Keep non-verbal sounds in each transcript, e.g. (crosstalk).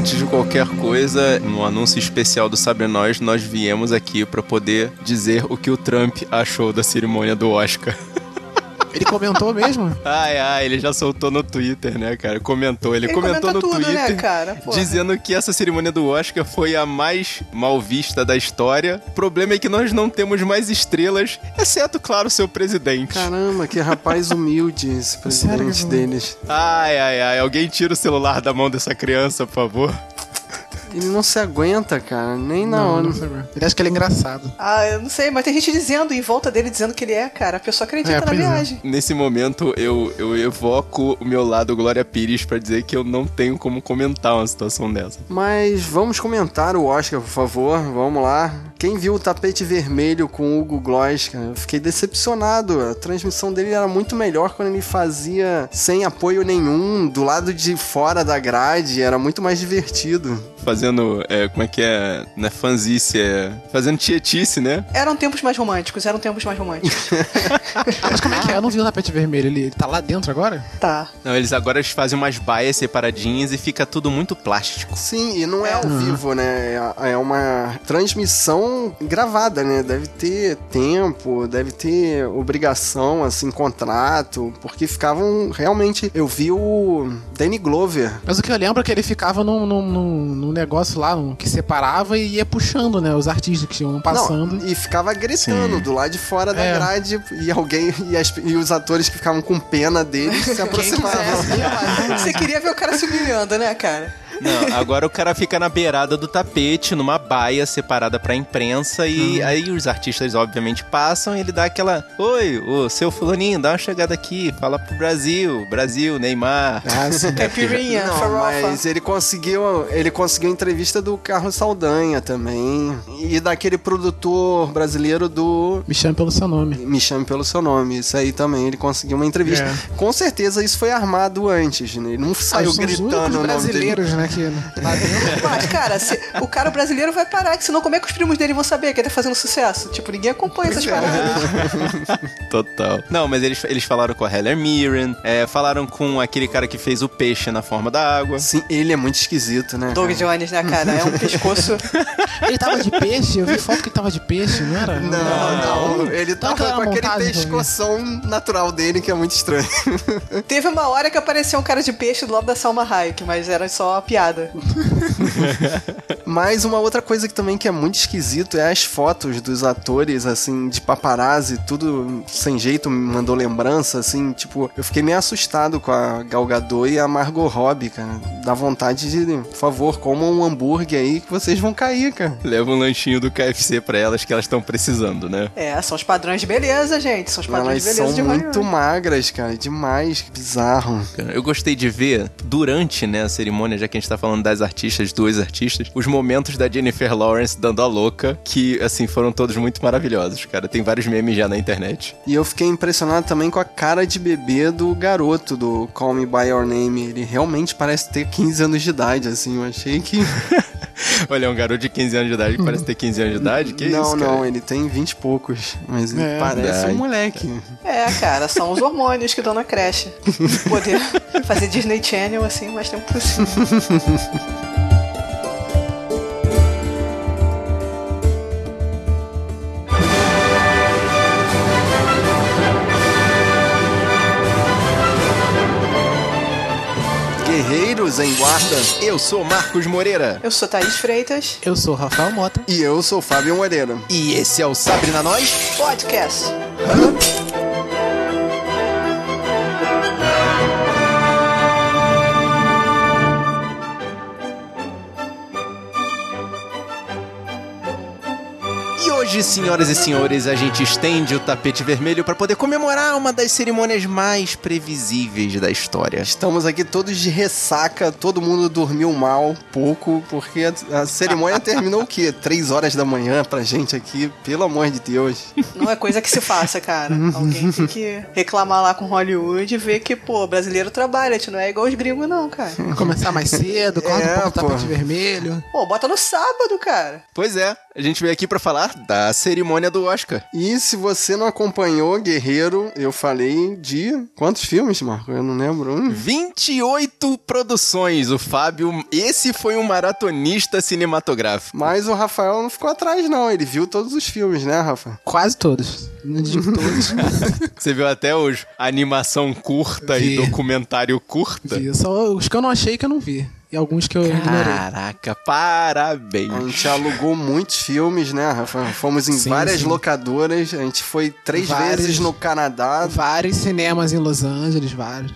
antes de qualquer coisa, no anúncio especial do Sabre Nós, nós viemos aqui para poder dizer o que o Trump achou da cerimônia do Oscar. (laughs) Ele comentou mesmo? (laughs) Ai, ai, ele já soltou no Twitter, né, cara? Comentou. Ele, Ele comentou comenta no tudo, né, Twitter. cara? Porra. Dizendo que essa cerimônia do Oscar foi a mais mal vista da história. O problema é que nós não temos mais estrelas, exceto, claro, seu presidente. Caramba, que rapaz (laughs) humilde esse presidente Sério? deles. Ai, ai, ai. Alguém tira o celular da mão dessa criança, por favor. Ele não se aguenta, cara, nem na hora. não. Ele acha que ele é engraçado. Ah, eu não sei, mas tem gente dizendo em volta dele dizendo que ele é, cara. A pessoa acredita É, na é. viagem. Nesse momento, eu, eu evoco o meu lado Glória Pires pra dizer que eu não tenho como comentar uma situação dessa. Mas vamos comentar o Oscar, por favor. Vamos lá. Quem viu o tapete vermelho com o Hugo Gloss, cara, eu fiquei decepcionado. A transmissão dele era muito melhor quando ele fazia sem apoio nenhum, do lado de fora da grade, era muito mais divertido. Fazendo, é, como é que é? Não é fanzice, é. Fazendo tietice, né? Eram tempos mais românticos, eram tempos mais românticos. (laughs) Mas como é que é? Eu não vi o tapete vermelho. Ele, ele tá lá dentro agora? tá. Não, eles agora eles fazem umas baias separadinhas e fica tudo muito plástico. Sim, e não é ao vivo, né? É- É uma transmissão gravada, né? Deve ter tempo, deve ter obrigação, assim, contrato, porque ficavam realmente. Eu vi o Danny Glover. Mas o que eu lembro é que ele ficava num, num, num- num negócio lá num- que separava e ia puxando, né? Os artistas que iam passando. Não, e ficava gritando Sim. do lado de fora da É. grade e alguém e, as- e os atores que ficavam com pena deles se aproximavam. (laughs) Você queria ver o cara se humilhando, né, cara? Não, agora o cara fica na beirada do tapete, numa baia separada pra imprensa, e aí os artistas, obviamente, passam e ele dá aquela. Oi, o seu fulaninho, dá uma chegada aqui, fala pro Brasil, Brasil, Neymar. Ah, sim. Caipirinha, Não, farofa. mas ele conseguiu, ele conseguiu entrevista do Carlos Saldanha também e daquele produtor brasileiro do Me chame pelo seu nome. Me Chame Pelo Seu Nome. Isso aí também, ele conseguiu uma entrevista. É. Com certeza isso foi armado antes, né? Ele não saiu Ah, os gritando únicos o nome dele. brasileiros, né? Lá dentro. Mas, cara, se- o cara brasileiro vai parar, que senão como é que os primos dele vão saber que ele tá fazendo sucesso? Tipo, ninguém acompanha essas paradas. (laughs) Total. Não, mas eles, eles falaram com a Heller Mirren, é, falaram com aquele cara que fez o peixe na forma da água. Sim, ele é muito esquisito, né? Doug cara? Jones, né, cara? É um pescoço. (laughs) Ele tava de peixe, eu vi foto que ele tava de peixe, não era? Não, não, ele Então, tava com aquele pescoção natural dele que é muito estranho. (laughs) Teve uma hora que apareceu um cara de peixe do lado da Salma Hayek, mas era só uma piada. (laughs) Mas uma outra coisa que também que é muito esquisito é as fotos dos atores, assim, de paparazzi, tudo sem jeito, me mandou lembrança, assim, tipo, eu fiquei meio assustado com a Gal Gadot e a Margot Robbie, cara. Dá vontade de, por favor, comam um hambúrguer aí que vocês vão cair, cara. Leva um lanchinho do KFC pra elas que elas estão precisando, né? É, são os padrões de beleza, gente. São os padrões Elas de beleza são de muito magras, cara, demais, que bizarro. Eu gostei de ver, durante né, a cerimônia, já que a gente tá falando das artistas, duas artistas, os momentos da Jennifer Lawrence dando a louca, que, assim, foram todos muito maravilhosos, cara. Tem vários memes já na internet. E eu fiquei impressionado também com a cara de bebê do garoto do Call Me By Your Name. Ele realmente parece ter 15 anos de idade, assim. Eu achei que. (laughs) Olha, é um garoto de 15 anos de idade que parece ter 15 anos de idade? Que não, isso, cara? não, ele tem 20 e poucos. Mas ele É, parece verdade. um moleque. É, cara, são os hormônios que dão na creche. Poder (laughs) fazer Disney Channel assim o mais tempo possível. Guerreiros em Guarda. Eu sou Marcos Moreira. Eu sou Thaís Freitas, Eu sou Rafael Mota. E eu sou Fábio Moreira. E esse é o Sabre na Nós. podcast. E hoje, senhoras e senhores, a gente estende o tapete vermelho para poder comemorar uma das cerimônias mais previsíveis da história. Estamos aqui todos de ressaca, todo mundo dormiu mal, pouco, porque a, cerimônia (laughs) terminou o quê? Três horas da manhã pra gente aqui, pelo amor de Deus. Não é coisa que se faça, cara. Alguém tem que reclamar lá com Hollywood e ver que, pô, brasileiro trabalha, a gente não é igual os gringos, não, cara. (laughs) Começar mais cedo, corta É, um pouco o pô. tapete vermelho. Pô, bota no sábado, cara. Pois é, a gente veio aqui para falar a cerimônia do Oscar. E se você não acompanhou, Guerreiro, eu falei de quantos filmes, Marco? Eu não lembro. Hum. 28 produções, o Fábio. Esse foi um maratonista cinematográfico. Mas o Rafael não ficou atrás, não. Ele viu todos os filmes, né, Rafa? Quase todos. Não digo (laughs) todos. (laughs) Você viu até os animação curta Vi. e documentário curta? vi. Só os que eu não achei que eu não vi. E alguns que eu ignorei. Caraca, parabéns. A gente alugou muitos filmes, né, Rafa? Fomos em Sim, várias sim. locadoras. A gente foi três Vários. vezes no Canadá. Vários cinemas em Los Angeles, vários.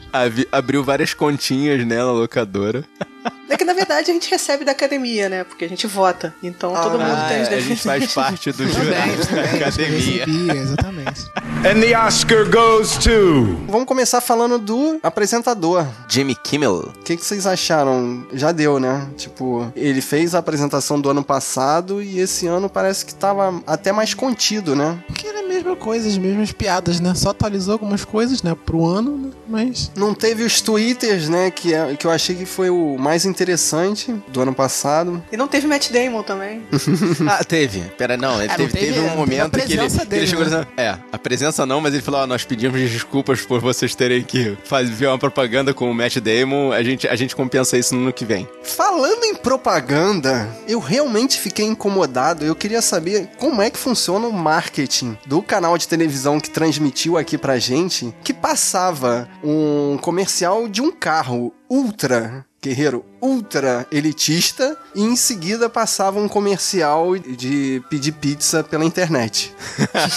Abriu várias continhas né, na locadora. (laughs) É que na verdade a gente recebe da academia, né? Porque a gente vota. Então todo mundo Ah, tem os a gente faz parte do jurado da academia. Recebia, exatamente. (laughs) And the Oscar goes to. Vamos começar falando do apresentador. Jimmy Kimmel. O que, que vocês acharam? Já deu, né? Tipo, ele fez a apresentação do ano passado e esse ano parece que tava até mais contido, né? Porque era a mesma coisa, as mesmas piadas, né? Só atualizou algumas coisas, né? Pro ano, né? mas... Não teve os twitters, né? Que, é, que eu achei que foi o mais interessante do ano passado. E não teve Matt Damon também. (laughs) Ah, teve. Pera, não, ele É, não teve, teve- teve não um teve momento que ele, presença que ele dele, chegou né? É, a presença não, mas ele falou: ó, nós pedimos desculpas por vocês terem que fazer uma propaganda com o Matt Damon. A gente, a gente compensa isso no ano que vem. Falando em propaganda, eu realmente fiquei incomodado. Eu queria saber como é que funciona o marketing do canal de televisão que transmitiu aqui pra gente, que passava um comercial de um carro ultra guerreiro ultra elitista e em seguida passava um comercial de pedir pizza pela internet.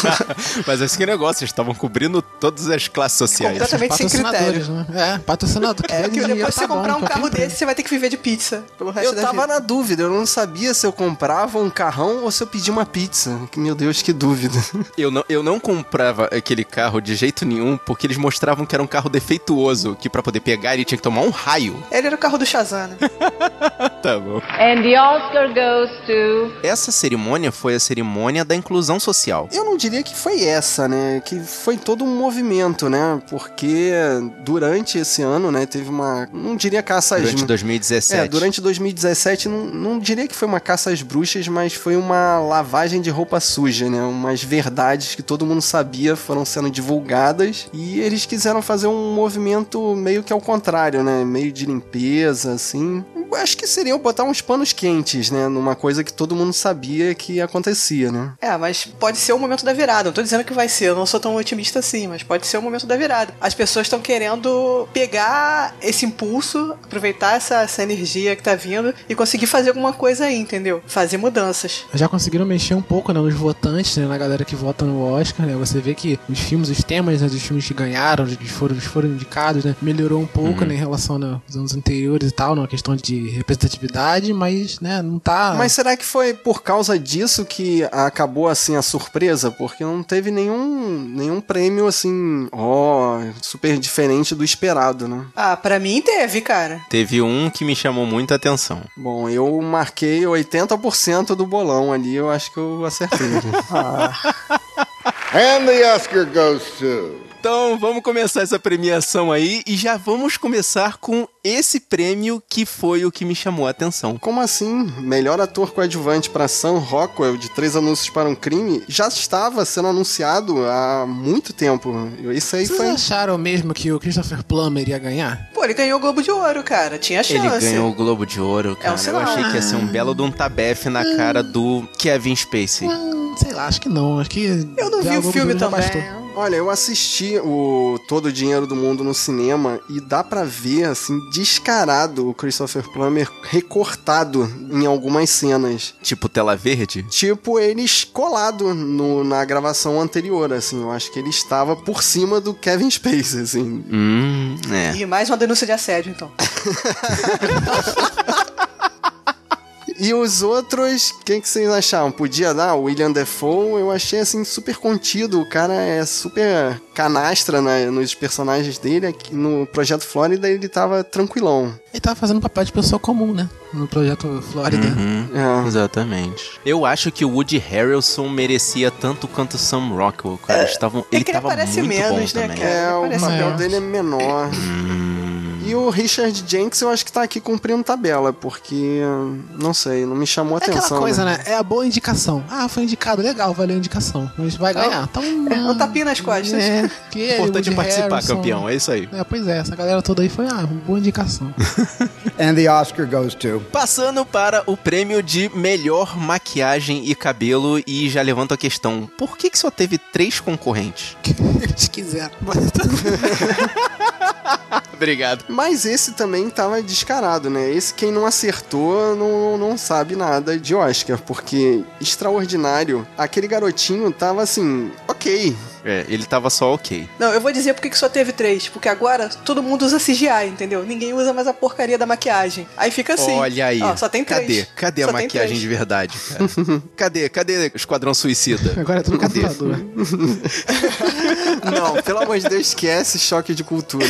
(laughs) mas esse que é negócio, eles estavam cobrindo todas as classes sociais. Completamente sem critério. né? É, patrocinador. É, que depois tá você bom, comprar um carro desse, você vai ter que viver de pizza pelo resto Eu da tava vida. na dúvida, eu não sabia se eu comprava um carrão ou se eu pedia uma pizza. Que, Meu Deus, que dúvida. (laughs) Eu não, eu não comprava aquele carro de jeito nenhum, porque eles mostravam que era um carro defeituoso, que pra poder pegar ele tinha que tomar um raio. Ele era o carro do Shazam, né? (laughs) Tá bom. And the Oscar goes to. Essa cerimônia foi a cerimônia da inclusão social. Eu não diria que foi essa, né? Que foi todo um movimento, né? Porque durante esse ano, né, teve uma. Não diria caça às Durante 2017. É, durante 2017, não, não diria que foi uma caça às bruxas, mas foi uma lavagem de roupa suja, né? Umas verdades que todo mundo sabia foram sendo divulgadas e eles quiseram fazer um movimento meio que ao contrário, né? Meio de limpeza, assim. Eu Acho que seria botar uns panos quentes, né? Numa coisa que todo mundo sabia que acontecia, né? É, mas pode ser o momento da virada. Não tô dizendo que vai ser, eu não sou tão otimista assim, mas pode ser o momento da virada. As pessoas estão querendo pegar esse impulso, aproveitar essa, essa energia que tá vindo e conseguir fazer alguma coisa aí, entendeu? Fazer mudanças. Já conseguiram mexer um pouco né, nos votantes, né, na galera que vota no Oscar, né? Você vê que os filmes, os temas né, dos filmes que ganharam, os que foram, os foram indicados, né, melhorou um pouco né, em relação né, aos anos anteriores e tal, na questão de representatividade, mas né, não tá. Mas será que foi por causa disso que acabou assim a surpresa? Porque não teve nenhum, nenhum prêmio assim, ó, super diferente do esperado, né? Ah, pra mim teve, cara. Teve um que me chamou muita atenção. Bom, eu marquei 80% do bolão ali, eu acho que eu acertei. (laughs) And the Oscar goes to. Então vamos começar essa premiação aí e já vamos começar com esse prêmio que foi o que me chamou a atenção. Como assim? Melhor ator coadjuvante para Sam Rockwell de Três Anúncios para um Crime já estava sendo anunciado há muito tempo. Isso aí Vocês foi. acharam mesmo que o Christopher Plummer ia ganhar? Pô, ele ganhou o Globo de Ouro, cara. Tinha chance. Ele ganhou o Globo de Ouro, cara. Eu sinal. achei que ia ser um belo de um tabefe na cara do Kevin Spacey. Hum, sei lá, acho que não. Acho que. Eu não vi o filme também. bastou. Olha, eu assisti o Todo o Dinheiro do Mundo no cinema e dá pra ver, assim, descarado o Christopher Plummer recortado em algumas cenas. Tipo tela verde. Tipo, eles colado no, na gravação anterior, assim. Eu acho que ele estava por cima do Kevin Spacey, assim. Hum, é. E mais uma denúncia de assédio, então. (laughs) E os outros, quem que vocês acharam? Podia dar? O William Defoe, eu achei assim super contido. O cara é super canastra né, nos personagens dele. Aqui no Projeto Flórida ele tava tranquilão. Ele tava fazendo papel de pessoa comum, né? No projeto Flórida. Uhum, É. Exatamente. Eu acho que o Woody Harrelson merecia tanto quanto o Sam Rockwell, cara. Eles tavam, ele que ele tava aparece muito menos, bom né, também. cara? É, o parece papel dele é menor. Hum, E o Richard Jenks eu acho que tá aqui cumprindo tabela, porque, não sei, não me chamou É aquela atenção. coisa, né? É a boa indicação. Ah, foi indicado, legal, valeu a indicação. Mas vai ganhar. Então, É um tapinha nas costas. É, que é Importante Woody participar, Harrelson. campeão. É isso aí. É, pois é, essa galera toda aí foi, ah, boa indicação. (laughs) And the Oscar goes to. Passando para o prêmio de melhor maquiagem e cabelo, e já levanto a questão: por que, que só teve três concorrentes? (laughs) Eles quiseram. (laughs) Obrigado. Mas esse também tava descarado, né? Esse quem não acertou não, não sabe nada de Oscar, porque extraordinário, aquele garotinho tava assim, ok. É, ele tava só ok. Não, eu vou dizer porque que só teve três. Porque agora todo mundo usa CGI, entendeu? Ninguém usa mais a porcaria da maquiagem. Aí fica assim. Olha aí. Ó, só tem três. Cadê? Cadê Só a maquiagem de verdade, cara? (laughs) cadê? Cadê o Esquadrão Suicida? (laughs) Agora é tudo Cadê? computador. (laughs) Não, pelo amor de Deus, esquece choque de cultura.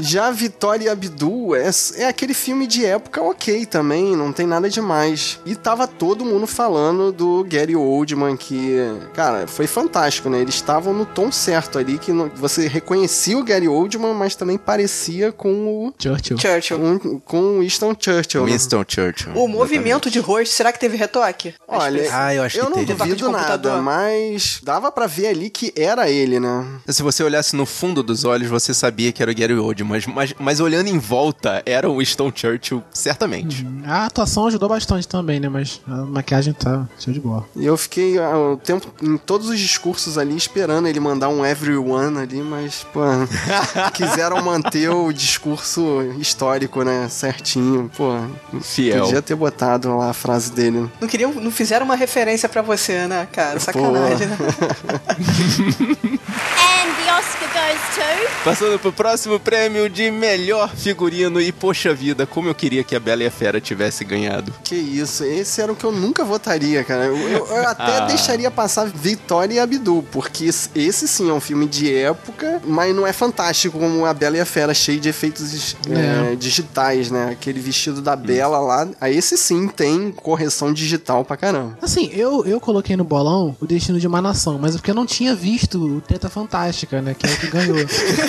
Já Vitória Abdul é, é aquele filme de época ok também, não tem nada demais. E tava todo mundo falando do Gary Oldman, que, cara, foi fantástico, né? Eles estavam no tom certo ali, que não- você reconhecia o Gary Oldman, mas também parecia com o. Churchill. Churchill. Com, com o Winston Churchill. né? Winston Churchill. O movimento de rosto, será que teve retoque? Olha, Ah, eu acho que eu não teve. Duvido nada, computador. mas dava pra ver ali que era ele, né? Se você olhasse no fundo dos olhos, você sabia que era o Gary Oldman, mas, mas, mas olhando em volta, era o Winston Churchill, certamente. A atuação ajudou bastante também, né? Mas a maquiagem tá show de bola. E eu fiquei ah, o tempo em todos os discursos ali esperando ele mandar um everyone ali, mas, pô, (laughs) quiseram manter o discurso histórico, né, certinho, pô. Fiel. Podia ter botado lá a frase dele. Não queriam, não fizeram uma referência pra você, né, cara? Sacanagem, né? (laughs) And the Oscar goes to. Passando pro próximo prêmio de melhor figurino e poxa vida, como eu queria que a Bela e a Fera tivesse ganhado. Que isso, esse era o que eu nunca votaria, cara. Eu, eu- eu até Ah. deixaria passar Vitória e Abdul, porque esse- sim é um filme de época, mas não é fantástico como a Bela e a Fera, cheio de efeitos É. é, digitais, né? Aquele vestido da Bela lá, aí esse sim tem correção digital pra caramba. Assim, eu, eu coloquei no bolão o Destino de uma Nação, mas é porque eu não tinha visto o Treta Fantástica, né? Que é o que ganhou.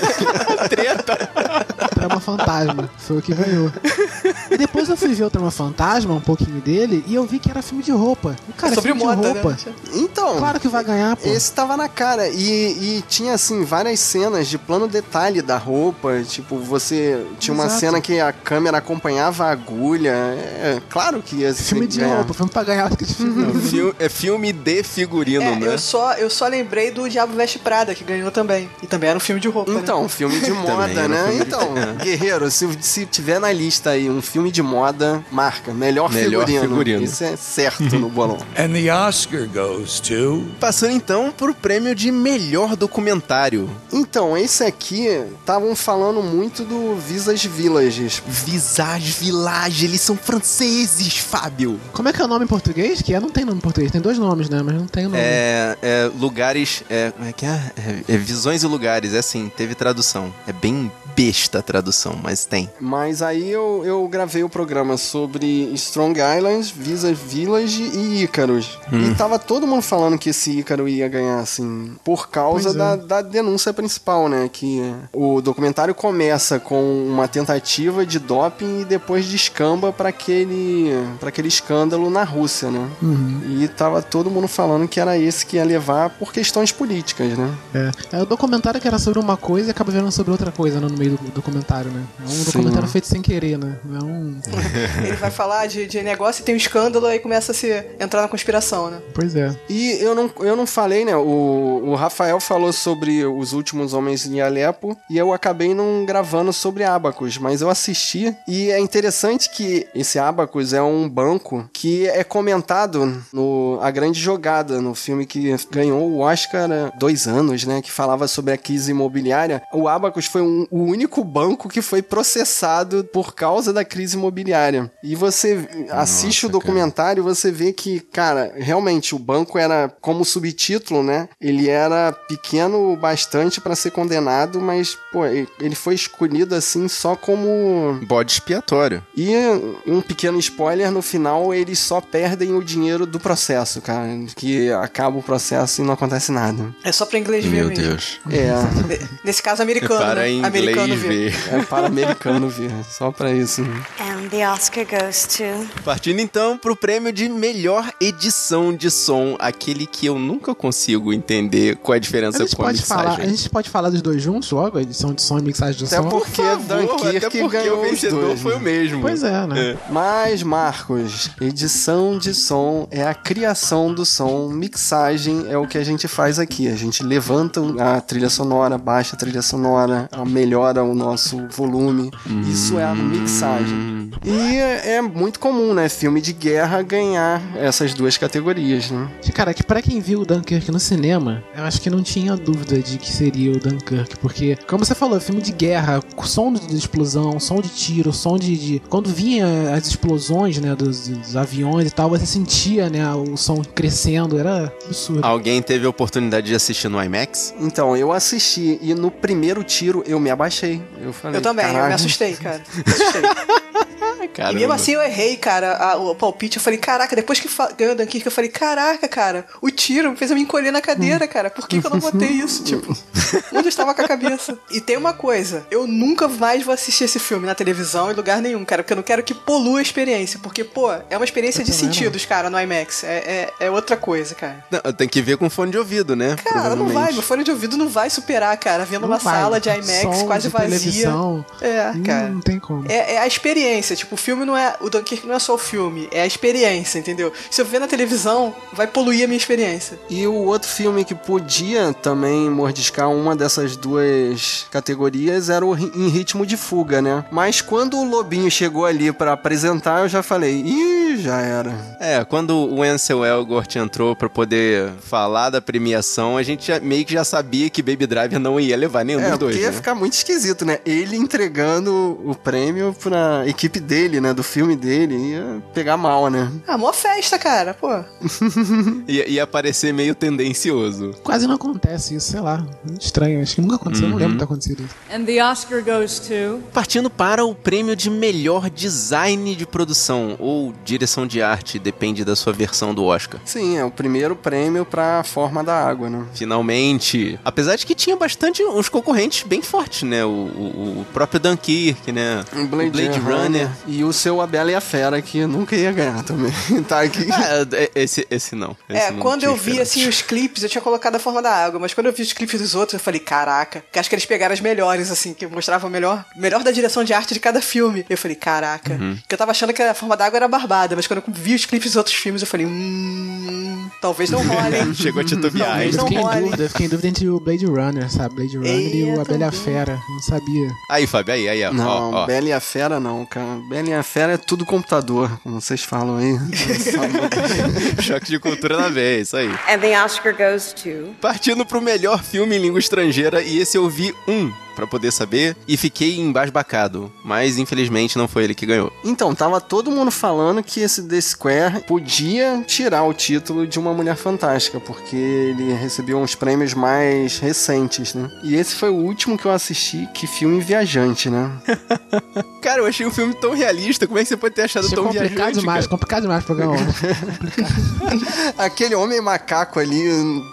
(laughs) Treta! Trama Fantasma. Foi o que ganhou. Depois eu fui ver o Trama Fantasma, um pouquinho dele, e eu vi que era filme de roupa. E, cara, Sobre filme moda, de roupa. né? Então, Claro que vai ganhar, pô. Esse tava na cara. E, e tinha, assim, várias cenas de plano detalhe da roupa. Tipo, você. Tinha uma Exato. cena que a câmera acompanhava a agulha. É claro que ia Filme de ganhar. roupa, filme pra ganhar filme. Fil- é filme de figurino, É, né? eu só, eu só lembrei do Diabo Veste Prada, que ganhou também. E também era um filme de roupa, né? Então, filme de (laughs) moda, né? Então, (laughs) guerreiro, se, se tiver na lista aí um filme de moda, marca. Melhor, Melhor figurino. figurino. Isso é certo no bolão. (laughs) And the Oscar goes to. Passando então pro prêmio de melhor documentário. Então, esse aqui, estavam falando muito do Visas Villages. Visage Village, eles são franceses, Fábio. Como é que é o nome em português? Que é, não tem nome em português. Tem dois nomes, né? Mas não tem nome. É, é, lugares. É, como é que é? É, é visões e lugares. É assim, teve tradução. É bem besta a tradução, mas tem. Mas aí eu, eu gravei o programa sobre Strong Island, Visa Village e Ícaros. Hum. E tava todo mundo falando que esse Ícaro ia ganhar, assim, por causa é. da, da denúncia principal, né? Que o documentário começa com uma tentativa de doping e depois descamba pra aquele, pra aquele escândalo na Rússia, né? Uhum. E tava todo mundo falando que era esse que ia levar por questões políticas, né? É. É o documentário que era sobre uma coisa e acaba virando sobre outra coisa né, no meio do documentário, né? É um documentário feito sem querer, né? É um. (laughs) Ele vai falar de, de negócio e tem um escândalo, aí começa a se entrar na conspiração, né? Pois é. E eu não, eu não falei, né? O, o Rafael falou sobre os últimos homens em Alepo e eu acabei não gravando sobre Abacus, mas eu assisti e é interessante que esse Abacus é um banco que é comentado no A Grande Jogada, no filme que ganhou o Oscar há dois anos, né? Que falava sobre a crise imobiliária. O Abacus foi um- o único banco que foi processado por causa da crise imobiliária. E você assiste o documentário, você vê que, cara, realmente o banco era como subtítulo, né? Ele era pequeno bastante para ser condenado, mas pô, ele foi escolhido assim só como Bode expiatório. e um pequeno spoiler, no final eles só perdem o dinheiro do processo, cara. Que acaba o processo e não acontece nada. É só pra inglês ver Meu mesmo. Deus. É, Nesse caso, americano. Para né? em americano inglês ver. ver. é para americano ver. Só pra isso. And the Oscar goes to. Partindo então pro prêmio de melhor edição de som, aquele que eu nunca consigo entender qual é a A diferença gente, com a pode falar, a mixagem. gente pode falar dos dois juntos logo, a edição de som e mixagem de Até som. porque Por favor, Dunkirk até porque ganhou o vencedor dois, foi o mesmo. Pois é, né? Mas, Marcos, edição de som é a criação do som, mixagem é o que a gente faz aqui. A gente levanta a trilha sonora, baixa a trilha sonora, melhora o nosso volume. Isso é a mixagem. E é é muito comum, né? Filme de guerra ganhar essas duas categorias, né? Cara, que pra quem viu o Dunkirk no cinema, eu acho que não tinha dúvida de que seria o Dunkirk, porque, como você falou, filme de guerra, som de explosão, som de tiro, som de. de- quando vinha as explosões, né, dos, dos aviões e tal, você sentia, né, o som crescendo, era absurdo. Alguém teve a oportunidade de assistir no IMAX? Então, eu assisti e no primeiro tiro eu me abaixei. Eu, falei, Eu também, eu me assustei, cara. (laughs) Me assustei. Caramba. E mesmo assim eu errei, cara, a- o palpite. Eu falei, caraca, depois que ganhou o Dunkirk, eu falei, caraca, cara, o tiro fez eu me encolher na cadeira, cara. Por que, que eu não botei isso? Tipo, onde eu estava com a cabeça? E tem uma coisa, eu nunca mais vou assistir esse filme na televisão em lugar nenhum, cara, porque eu não quero que polua a experiência. Porque, pô, é uma experiência de não. sentidos, cara, no IMAX. É, é, é outra coisa, cara. Não, tem que ver com fone de ouvido, né? Cara, não vai, meu fone de ouvido não vai superar, cara, vendo Não uma vai. sala de IMAX Som quase de vazia. televisão, É, Hum, cara. Não tem como. É, é a experiência, tipo, o filme não é. O Dunkirk não é só o filme, é a experiência, entendeu? Se eu ver na televisão, vai poluir a minha experiência. E o outro filme que podia também mordiscar uma dessas duas categorias era o Em Ritmo de Fuga, né? Mas quando o Lobinho chegou ali pra apresentar, eu já falei, ih, já era. É, quando o Ansel Elgort entrou pra poder falar da premiação, a gente já- meio que já sabia que Baby Driver não ia levar nenhum É, dos dois, porque ia né? ficar muito esquisito, né? Ele entregando o prêmio pra equipe dele, né? Do filme dele, ia pegar mal, né? Ah, mó festa, cara, pô. (laughs) Ia, ia parecer meio tendencioso. Quase não acontece isso, sei lá. Estranho, acho que nunca aconteceu, eu não lembro de ter acontecido isso. And the Oscar goes to. Partindo para o prêmio de melhor design de produção ou direção de arte, depende da sua versão do Oscar. Sim, é o primeiro prêmio pra forma da água, né? Finalmente. Apesar de que tinha bastante uns concorrentes bem fortes, né? O, o- o próprio Dunkirk, né? Um Blade, o Blade Runner. Runner. E o seu A Bela e a Fera, que nunca ia ganhar também. (laughs) tá aqui. Ah, é- esse, esse não. Esse É, não quando eu vi, assim, os clipes, eu tinha colocado a forma da água, mas quando eu vi os clipes dos outros, eu falei, caraca, que acho que eles pegaram as melhores, assim, que mostravam o melhor, melhor da direção de arte de cada filme. Eu falei, caraca. Uhum. Que eu tava achando que a forma da água era barbada, mas quando eu vi os clipes dos outros filmes, eu falei, hum. Talvez não role, hein? (laughs) Chegou a titubear, Talvez não fiquei em dúvida, eu fiquei em dúvida entre o Blade Runner, sabe? Blade Runner e É, o A Bela e a. Fera. Não sabia. Aí, Fábio, aí, aí, ó. Não, ó, ó. Bela e a Fera não, cara. Bela e a Fera é tudo computador, como vocês falam aí. (laughs) Choque de cultura na vez, isso aí. And the Oscar goes to. Partindo pro melhor filme em língua estrangeira, e esse eu vi um pra poder saber, e fiquei embasbacado. Mas infelizmente não foi ele que ganhou. então, tava todo mundo falando que esse The Square podia tirar o título de uma Mulher Fantástica, porque ele recebeu uns prêmios mais recentes, né? E esse foi o último que eu assisti, que filme viajante, né? (laughs) Cara, eu achei o filme tão realista, como é que você pode ter achado Isso é tão complicado viajante, demais, cara? complicado demais pra ganhar. (laughs) Aquele homem macaco ali,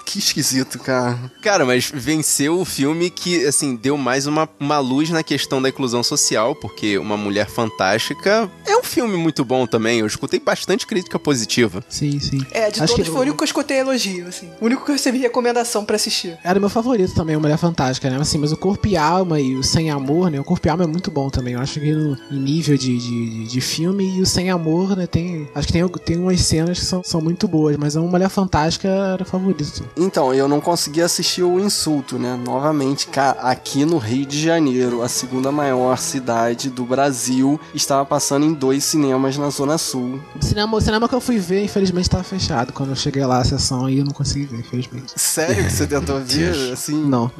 que esquisito, cara. Cara, mas venceu o filme que, assim, deu mais uma, uma luz na questão da inclusão social, porque Uma Mulher Fantástica filme muito bom também. Eu escutei bastante crítica positiva. sim, sim. É, de Acho todos que foi o único que eu escutei elogio, assim. O único que eu recebi recomendação pra assistir. Era meu favorito também, o Mulher Fantástica, né? Assim, mas o Corpo e Alma e o Sem Amor, né? O Corpo e Alma é muito bom também. Eu acho que no, em nível de, de, de filme e o Sem Amor, né? Tem, acho que tem, tem umas cenas que são, são muito boas, mas o Mulher Fantástica era o favorito. Então, eu não consegui assistir o Insulto, né? Novamente, ca- aqui no Rio de Janeiro, a segunda maior cidade do Brasil, estava passando em dois cinemas na Zona Sul. O cinema, o cinema que eu fui ver, infelizmente, tava fechado. Quando eu cheguei lá, a sessão aí, eu não consegui ver, infelizmente. Sério que você (laughs) tentou ver? Assim, (laughs) Não.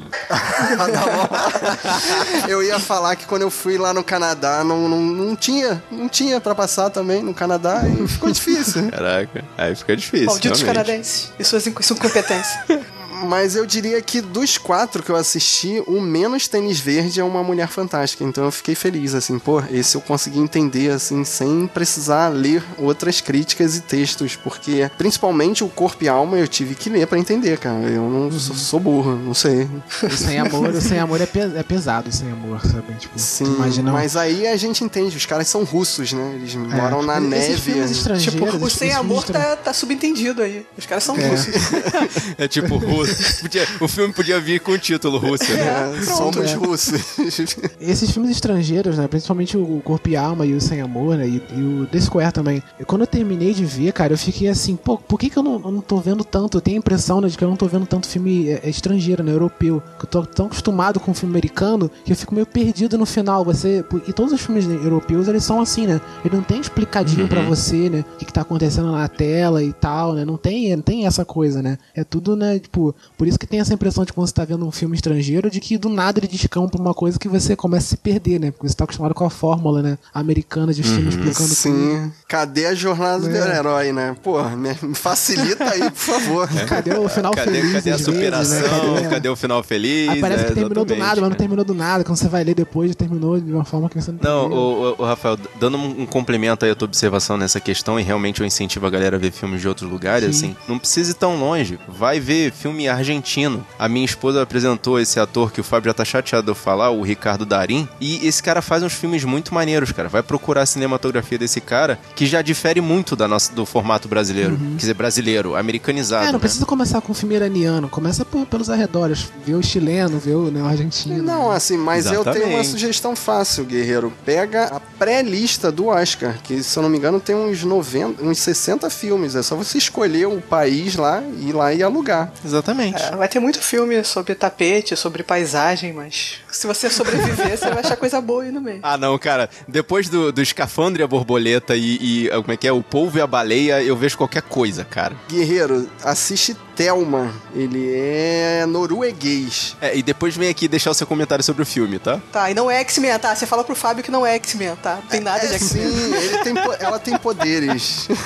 eu ia falar que quando eu fui lá no Canadá, não, não, não tinha, não tinha pra passar também no Canadá e ficou difícil. Caraca, aí fica difícil. Malditos realmente. canadenses e suas inc- incompetências. (laughs) Mas eu diria que dos quatro que eu assisti, o menos tênis verde é uma Mulher Fantástica. Então eu fiquei feliz, assim, pô, esse eu consegui entender, assim, sem precisar ler outras críticas e textos. Porque, principalmente, o corpo e alma eu tive que ler pra entender, cara. Eu não sou, sou burro, não sei. O sem amor, o sem amor é, pe- é pesado, sem amor, sabe? Tipo, Sim, imagina. mas aí a gente entende, os caras são russos, né? Eles é, moram na esses neve. estrangeiros, tipo, o sem amor tá, tá subentendido aí. Os caras são russos. (laughs) É tipo russo. (laughs) Podia- o filme podia vir com o título Rússia, né? É, somos é. russos. (laughs) Esses filmes estrangeiros, né? Principalmente o Corpo e Alma e o Sem Amor, né? E, e o The Square também. E quando eu terminei de ver, cara, eu fiquei assim, pô, por que, que eu, não, eu não tô vendo tanto? Eu tenho a impressão, né, de que eu não tô vendo tanto filme é, é, estrangeiro, né? Europeu. Que eu tô tão acostumado com filme americano que eu fico meio perdido no final. Você. E todos os filmes né, europeus, eles são assim, né? Ele não tem explicadinho pra você, né? O que, que tá acontecendo na tela e tal, né? Não tem, não tem essa coisa, né? É tudo, né? Tipo, por isso que tem essa impressão de quando você tá vendo um filme estrangeiro, de que do nada ele descampa uma coisa que você começa a se perder, né? Porque você tá acostumado com a fórmula, né? Americana de filme explicando tudo. Sim. Cadê a jornada do É. herói, né? Pô, me, facilita aí, por favor. (laughs) Cadê o final Cadê, feliz? cadê a vezes, superação? né? Cadê... Cadê... o final feliz? Aí parece É, que terminou do nada, mas não cara. terminou do nada. Quando você vai ler depois, terminou de uma forma que você não Não, o, o- o Rafael, dando um um complemento aí à tua observação nessa questão, e realmente eu incentivo a galera a ver filmes de outros lugares, Sim. assim, não precisa ir tão longe. Vai ver filme argentino. A minha esposa apresentou esse ator que o Fábio já tá chateado de eu falar, o Ricardo Darim, e esse cara faz uns filmes muito maneiros, cara. Vai procurar a cinematografia desse cara, que já difere muito da nossa, do formato brasileiro. Quer dizer, brasileiro, americanizado. É, não né? precisa começar com um filme iraniano. Começa por- pelos arredores. Vê o chileno, vê o, né, o argentino. Não, assim, mas eu tenho uma Exatamente. sugestão fácil, guerreiro. Pega a pré-lista do Oscar, que se eu não me engano tem uns 90, uns 60 filmes. É só você escolher o país lá, ir lá e alugar. Exatamente. É, vai ter muito filme sobre tapete, sobre paisagem, mas se você sobreviver, você vai achar coisa boa aí no meio. Ah, não, cara. Depois do, do escafandro e a borboleta e, e, ah, como é que é? O polvo e a baleia, eu vejo qualquer coisa, cara. Guerreiro, assiste Thelma. Ele é norueguês. É, e depois vem aqui deixar o seu comentário sobre o filme, tá? Tá, e não é X-Men, tá? Você fala pro Fábio que não é X-Men, tá? Não tem nada de É, X-Men. sim, ele tem, ela tem poderes. (laughs)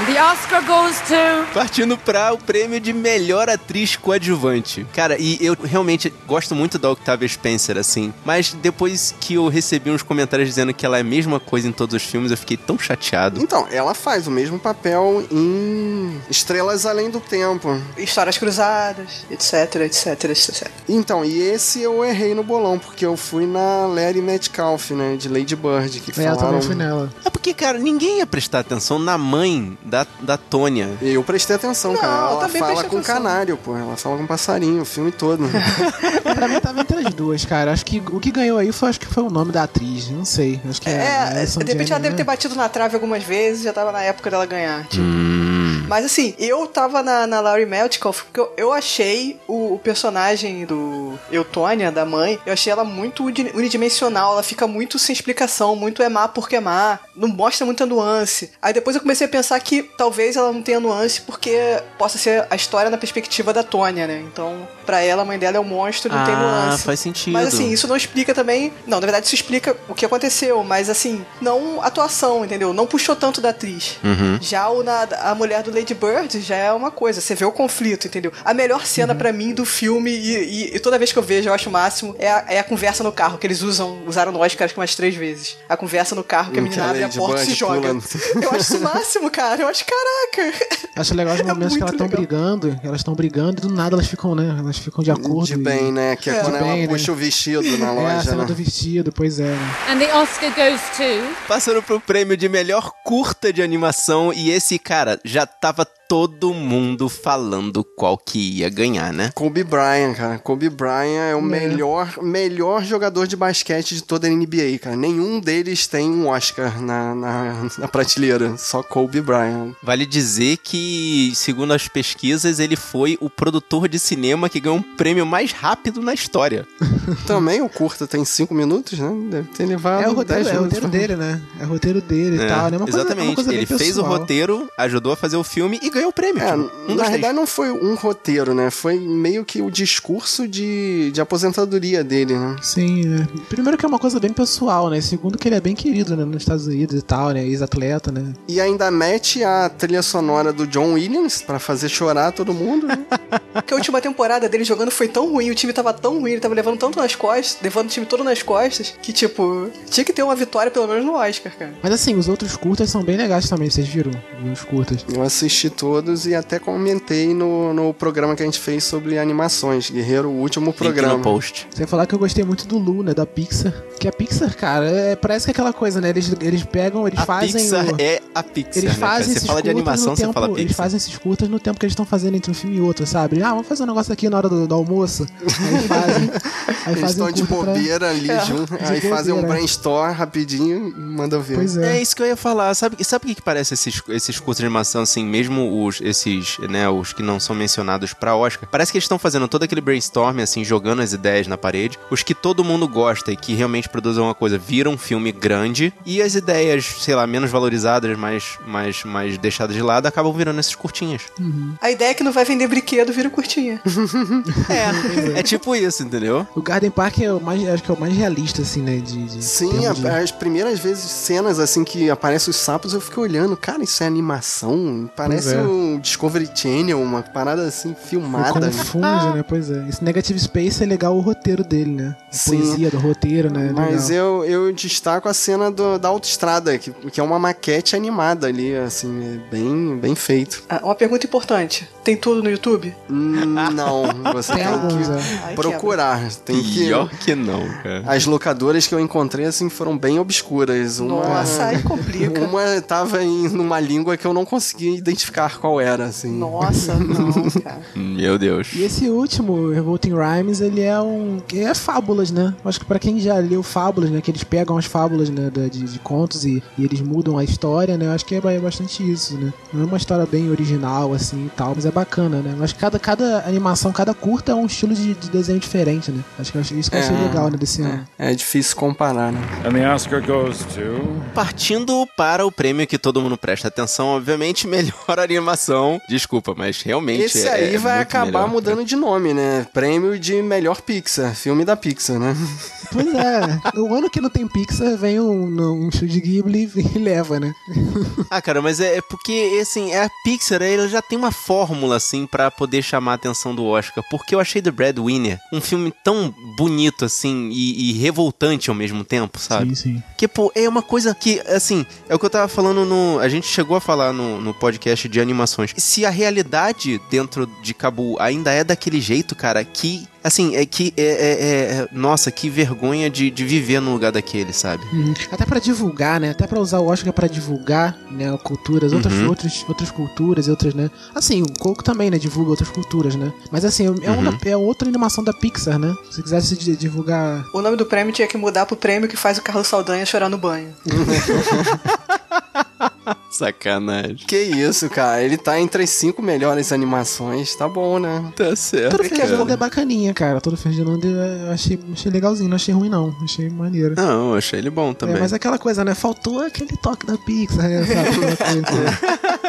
And the Oscar goes to. Partindo pra o prêmio de melhor atriz coadjuvante. Cara, e eu realmente gosto muito da Octavia Spencer, assim. Mas depois que eu recebi uns comentários dizendo que ela é a mesma coisa em todos os filmes, eu fiquei tão chateado. Então, ela faz o mesmo papel em Estrelas Além do Tempo. Histórias cruzadas, etc, etc, etc. Então, e esse eu errei no bolão, porque eu fui na Larry Metcalf, né, de Lady Bird, que É, eu falaram... também fui nela. É porque, cara, ninguém ia prestar atenção na mãe da, da Tônia. Eu prestei atenção, Não, cara. eu Ela também fala com atenção. canário, pô. Ela fala com passarinho, o filme todo. (laughs) pra mim tava entre as duas, cara. Acho que o que ganhou aí foi, acho que foi o nome da atriz. Não sei. Acho que é. É, a Alison de repente ela Janney, deve ter né? batido na trave algumas vezes, já tava na época dela ganhar. Tipo. Mas assim, eu tava na, na Laurie Metcalf porque eu, eu achei o, o personagem do Eutônia, da mãe, eu achei ela muito uni- unidimensional, ela fica muito sem explicação, muito é má porque é má, não mostra muita nuance. Aí depois eu comecei a pensar que talvez ela não tenha nuance porque possa ser a história na perspectiva da Tônia, né? Então, pra ela, a mãe dela é um monstro, não tem Ah, nuance. faz sentido. Mas assim, isso não explica também. Não, na verdade, isso explica o que aconteceu, mas assim, não atuação, entendeu? Não puxou tanto da atriz. Uhum. Já o, na, a mulher do Lady Bird já é uma coisa, você vê o conflito, entendeu? A melhor cena pra mim do filme, e, e- e toda vez que eu vejo eu acho o máximo, é a, é a conversa no carro, que eles usam, usaram no Oscar acho que umas três vezes. A conversa no carro, que a Em menina que a abre a porta e se joga. pula. Eu acho isso o máximo, cara. Eu acho, caraca. Acho legal os (laughs) É momentos que muito elas estão brigando. Elas estão brigando e do nada elas ficam, né? Elas ficam de acordo. De e- bem, né? Que é, É. quando ela bem, né? puxa o vestido na (laughs) É, a loja, cena né? do vestido, pois é. né? And the Oscar goes to. Passando pro prêmio de melhor curta de animação, e esse, cara, já tava todo mundo falando qual que ia ganhar, né? Kobe Bryant, cara. Kobe Bryant é o melhor, melhor jogador de basquete de toda a NBA, cara. Nenhum deles tem um Oscar na, na, na prateleira. Só Kobe Bryant. Vale dizer que, segundo as pesquisas, ele foi o produtor de cinema que ganhou um prêmio mais rápido na história. (laughs) Também o curta tem 5 minutos, né? Deve ter levado É o roteiro, 10 é o roteiro dele, né? É o roteiro dele e É, tal, né? Uma coisa- é uma exatamente. coisa bem ele fez o roteiro, ajudou a fazer o filme e ganhou o prêmio. É, um na verdade não foi um roteiro, né? Foi meio que o discurso de, de aposentadoria dele, né? Sim, né? Primeiro que é uma coisa bem pessoal, né? Segundo que ele é bem querido, né? Nos Estados Unidos e tal, né? Ex-atleta, né? E ainda mete a trilha sonora do John Williams pra fazer chorar todo mundo, né? (laughs) Porque a última temporada dele jogando foi tão ruim, o time tava tão ruim, ele tava levando tanto nas costas, levando o time todo nas costas, que, tipo, tinha que ter uma vitória pelo menos no Oscar, cara. Mas assim, os outros curtas são bem legais também, vocês viram? Os curtas. Eu assisti todos e até comentei no, no programa que a gente fez sobre animações. Guerreiro, o último programa. no post. Ia falar que eu gostei muito do Lu, né? Da Pixar. Que a Pixar, cara, é- parece que é aquela coisa, né? Eles, eles pegam, eles A fazem. Pixar o- é a Pixar, Eles né, cara? fazem Você esses fala de animação, você tempo, fala Eles Pixar. fazem esses curtas no tempo que eles estão fazendo entre um filme e outro, sabe? Ah, vamos fazer um negócio aqui na hora do, do almoço. Aí (laughs) fazem. Aí Eles fazem estão um de curta pra- bobeira ali junto, aí fazem um bobeira. brainstorm rapidinho e mandam ver. Pois É é. isso que eu ia falar. Sabe, sabe o que, que parece esses, esses curtos de animação, assim, mesmo os, esses, né, os que não são mencionados pra Oscar? Parece que eles estão fazendo todo aquele brainstorm, assim, jogando as ideias na parede. Os que todo mundo gosta e que realmente produzem uma coisa viram um filme grande. E as ideias, sei lá, menos valorizadas, mais, mais, mais deixadas de lado, acabam virando esses curtinhas. A ideia é que não vai vender brinquedo, vira curtinha. (laughs) É, (laughs) é tipo isso, entendeu? O Garden Park é o mais, acho que é o mais realista, assim, né? De, de Sim, termos de- a- as primeiras vezes, cenas assim que aparecem os sapos, eu fiquei olhando, cara, isso é animação? Parece é. um Discovery Channel, uma parada assim, filmada. né? Confunde, né? Pois é. Esse Negative Space é legal o roteiro dele, né? A Sim. poesia do roteiro, né? Mas legal. eu, eu destaco a cena do- da autoestrada, que, que é uma maquete animada ali, assim, é bem, bem feito. Ah, uma pergunta importante: tem tudo no YouTube? Hum, não, você Tem tem, que é. Ai, procurar. Tem que. Pior que não, cara. As locadoras que eu encontrei, assim, foram bem obscuras. Uma, Nossa, aí complica. Uma tava em numa língua que eu não conseguia identificar qual era, assim. Nossa, (laughs) não, cara. Meu Deus. E esse último, Revolting Rhymes, ele é um. É fábulas, né? Acho que pra quem já leu fábulas, né? Que eles pegam as fábulas né, de, de contos e, e eles mudam a história, né? Eu acho que é é bastante isso, né? Não é uma história bem original, assim e tal, mas é bacana, né? Mas cada, cada animação, cada curta é um estilo de, de desenho diferente, né? Acho que eu acho- isso que eu achei É, legal, né? Desse ano. É difícil comparar, né? And the Oscar goes to. Partindo para o prêmio que todo mundo presta atenção, obviamente, (laughs) melhor animação. Desculpa, mas realmente. Esse é- aí é vai muito acabar melhor, mudando de nome, né? Prêmio de melhor Pixar, filme da Pixar, né? Pois é, o ano que não tem Pixar, vem um, um estúdio Ghibli e (laughs) leva, né? Ah, cara, mas é, é porque, assim, é a Pixar, ela já tem uma fórmula, assim, pra poder chamar a atenção do Oscar. Porque eu achei The Breadwinner um filme tão bonito, assim, e, e revoltante ao mesmo tempo, sabe? Sim, sim. Que, pô, é uma coisa que, assim, é o que eu tava falando no. A gente chegou a falar no, no podcast de animações. Se a realidade dentro de Cabo ainda é daquele jeito, cara, que. Assim, é que. É, é- é- nossa, que vergonha de, de viver no lugar daquele, sabe? Uhum. Até pra divulgar, né? Até pra usar o Oscar pra divulgar, né? Culturas, outras, Uhum. outras, outras culturas e outras, né? Assim, o Coco também, né? Divulga outras culturas, né? Mas assim, é, uma, é outra animação da Pixar, né? Se quisesse di- divulgar. O nome do prêmio tinha que mudar pro prêmio que faz o Carlos Saldanha chorar no banho. (laughs) (laughs) Sacanagem. Que isso, cara. Ele tá entre as cinco melhores animações. Tá bom, né? Tá certo. Todo Ferdinando é bacaninha, cara. Todo Ferdinando eu achei, achei legalzinho, não achei ruim, não. Achei maneiro. Não, eu achei ele bom também. É, mas aquela coisa, né? Faltou aquele toque da Pixar, né? Sabe? (laughs)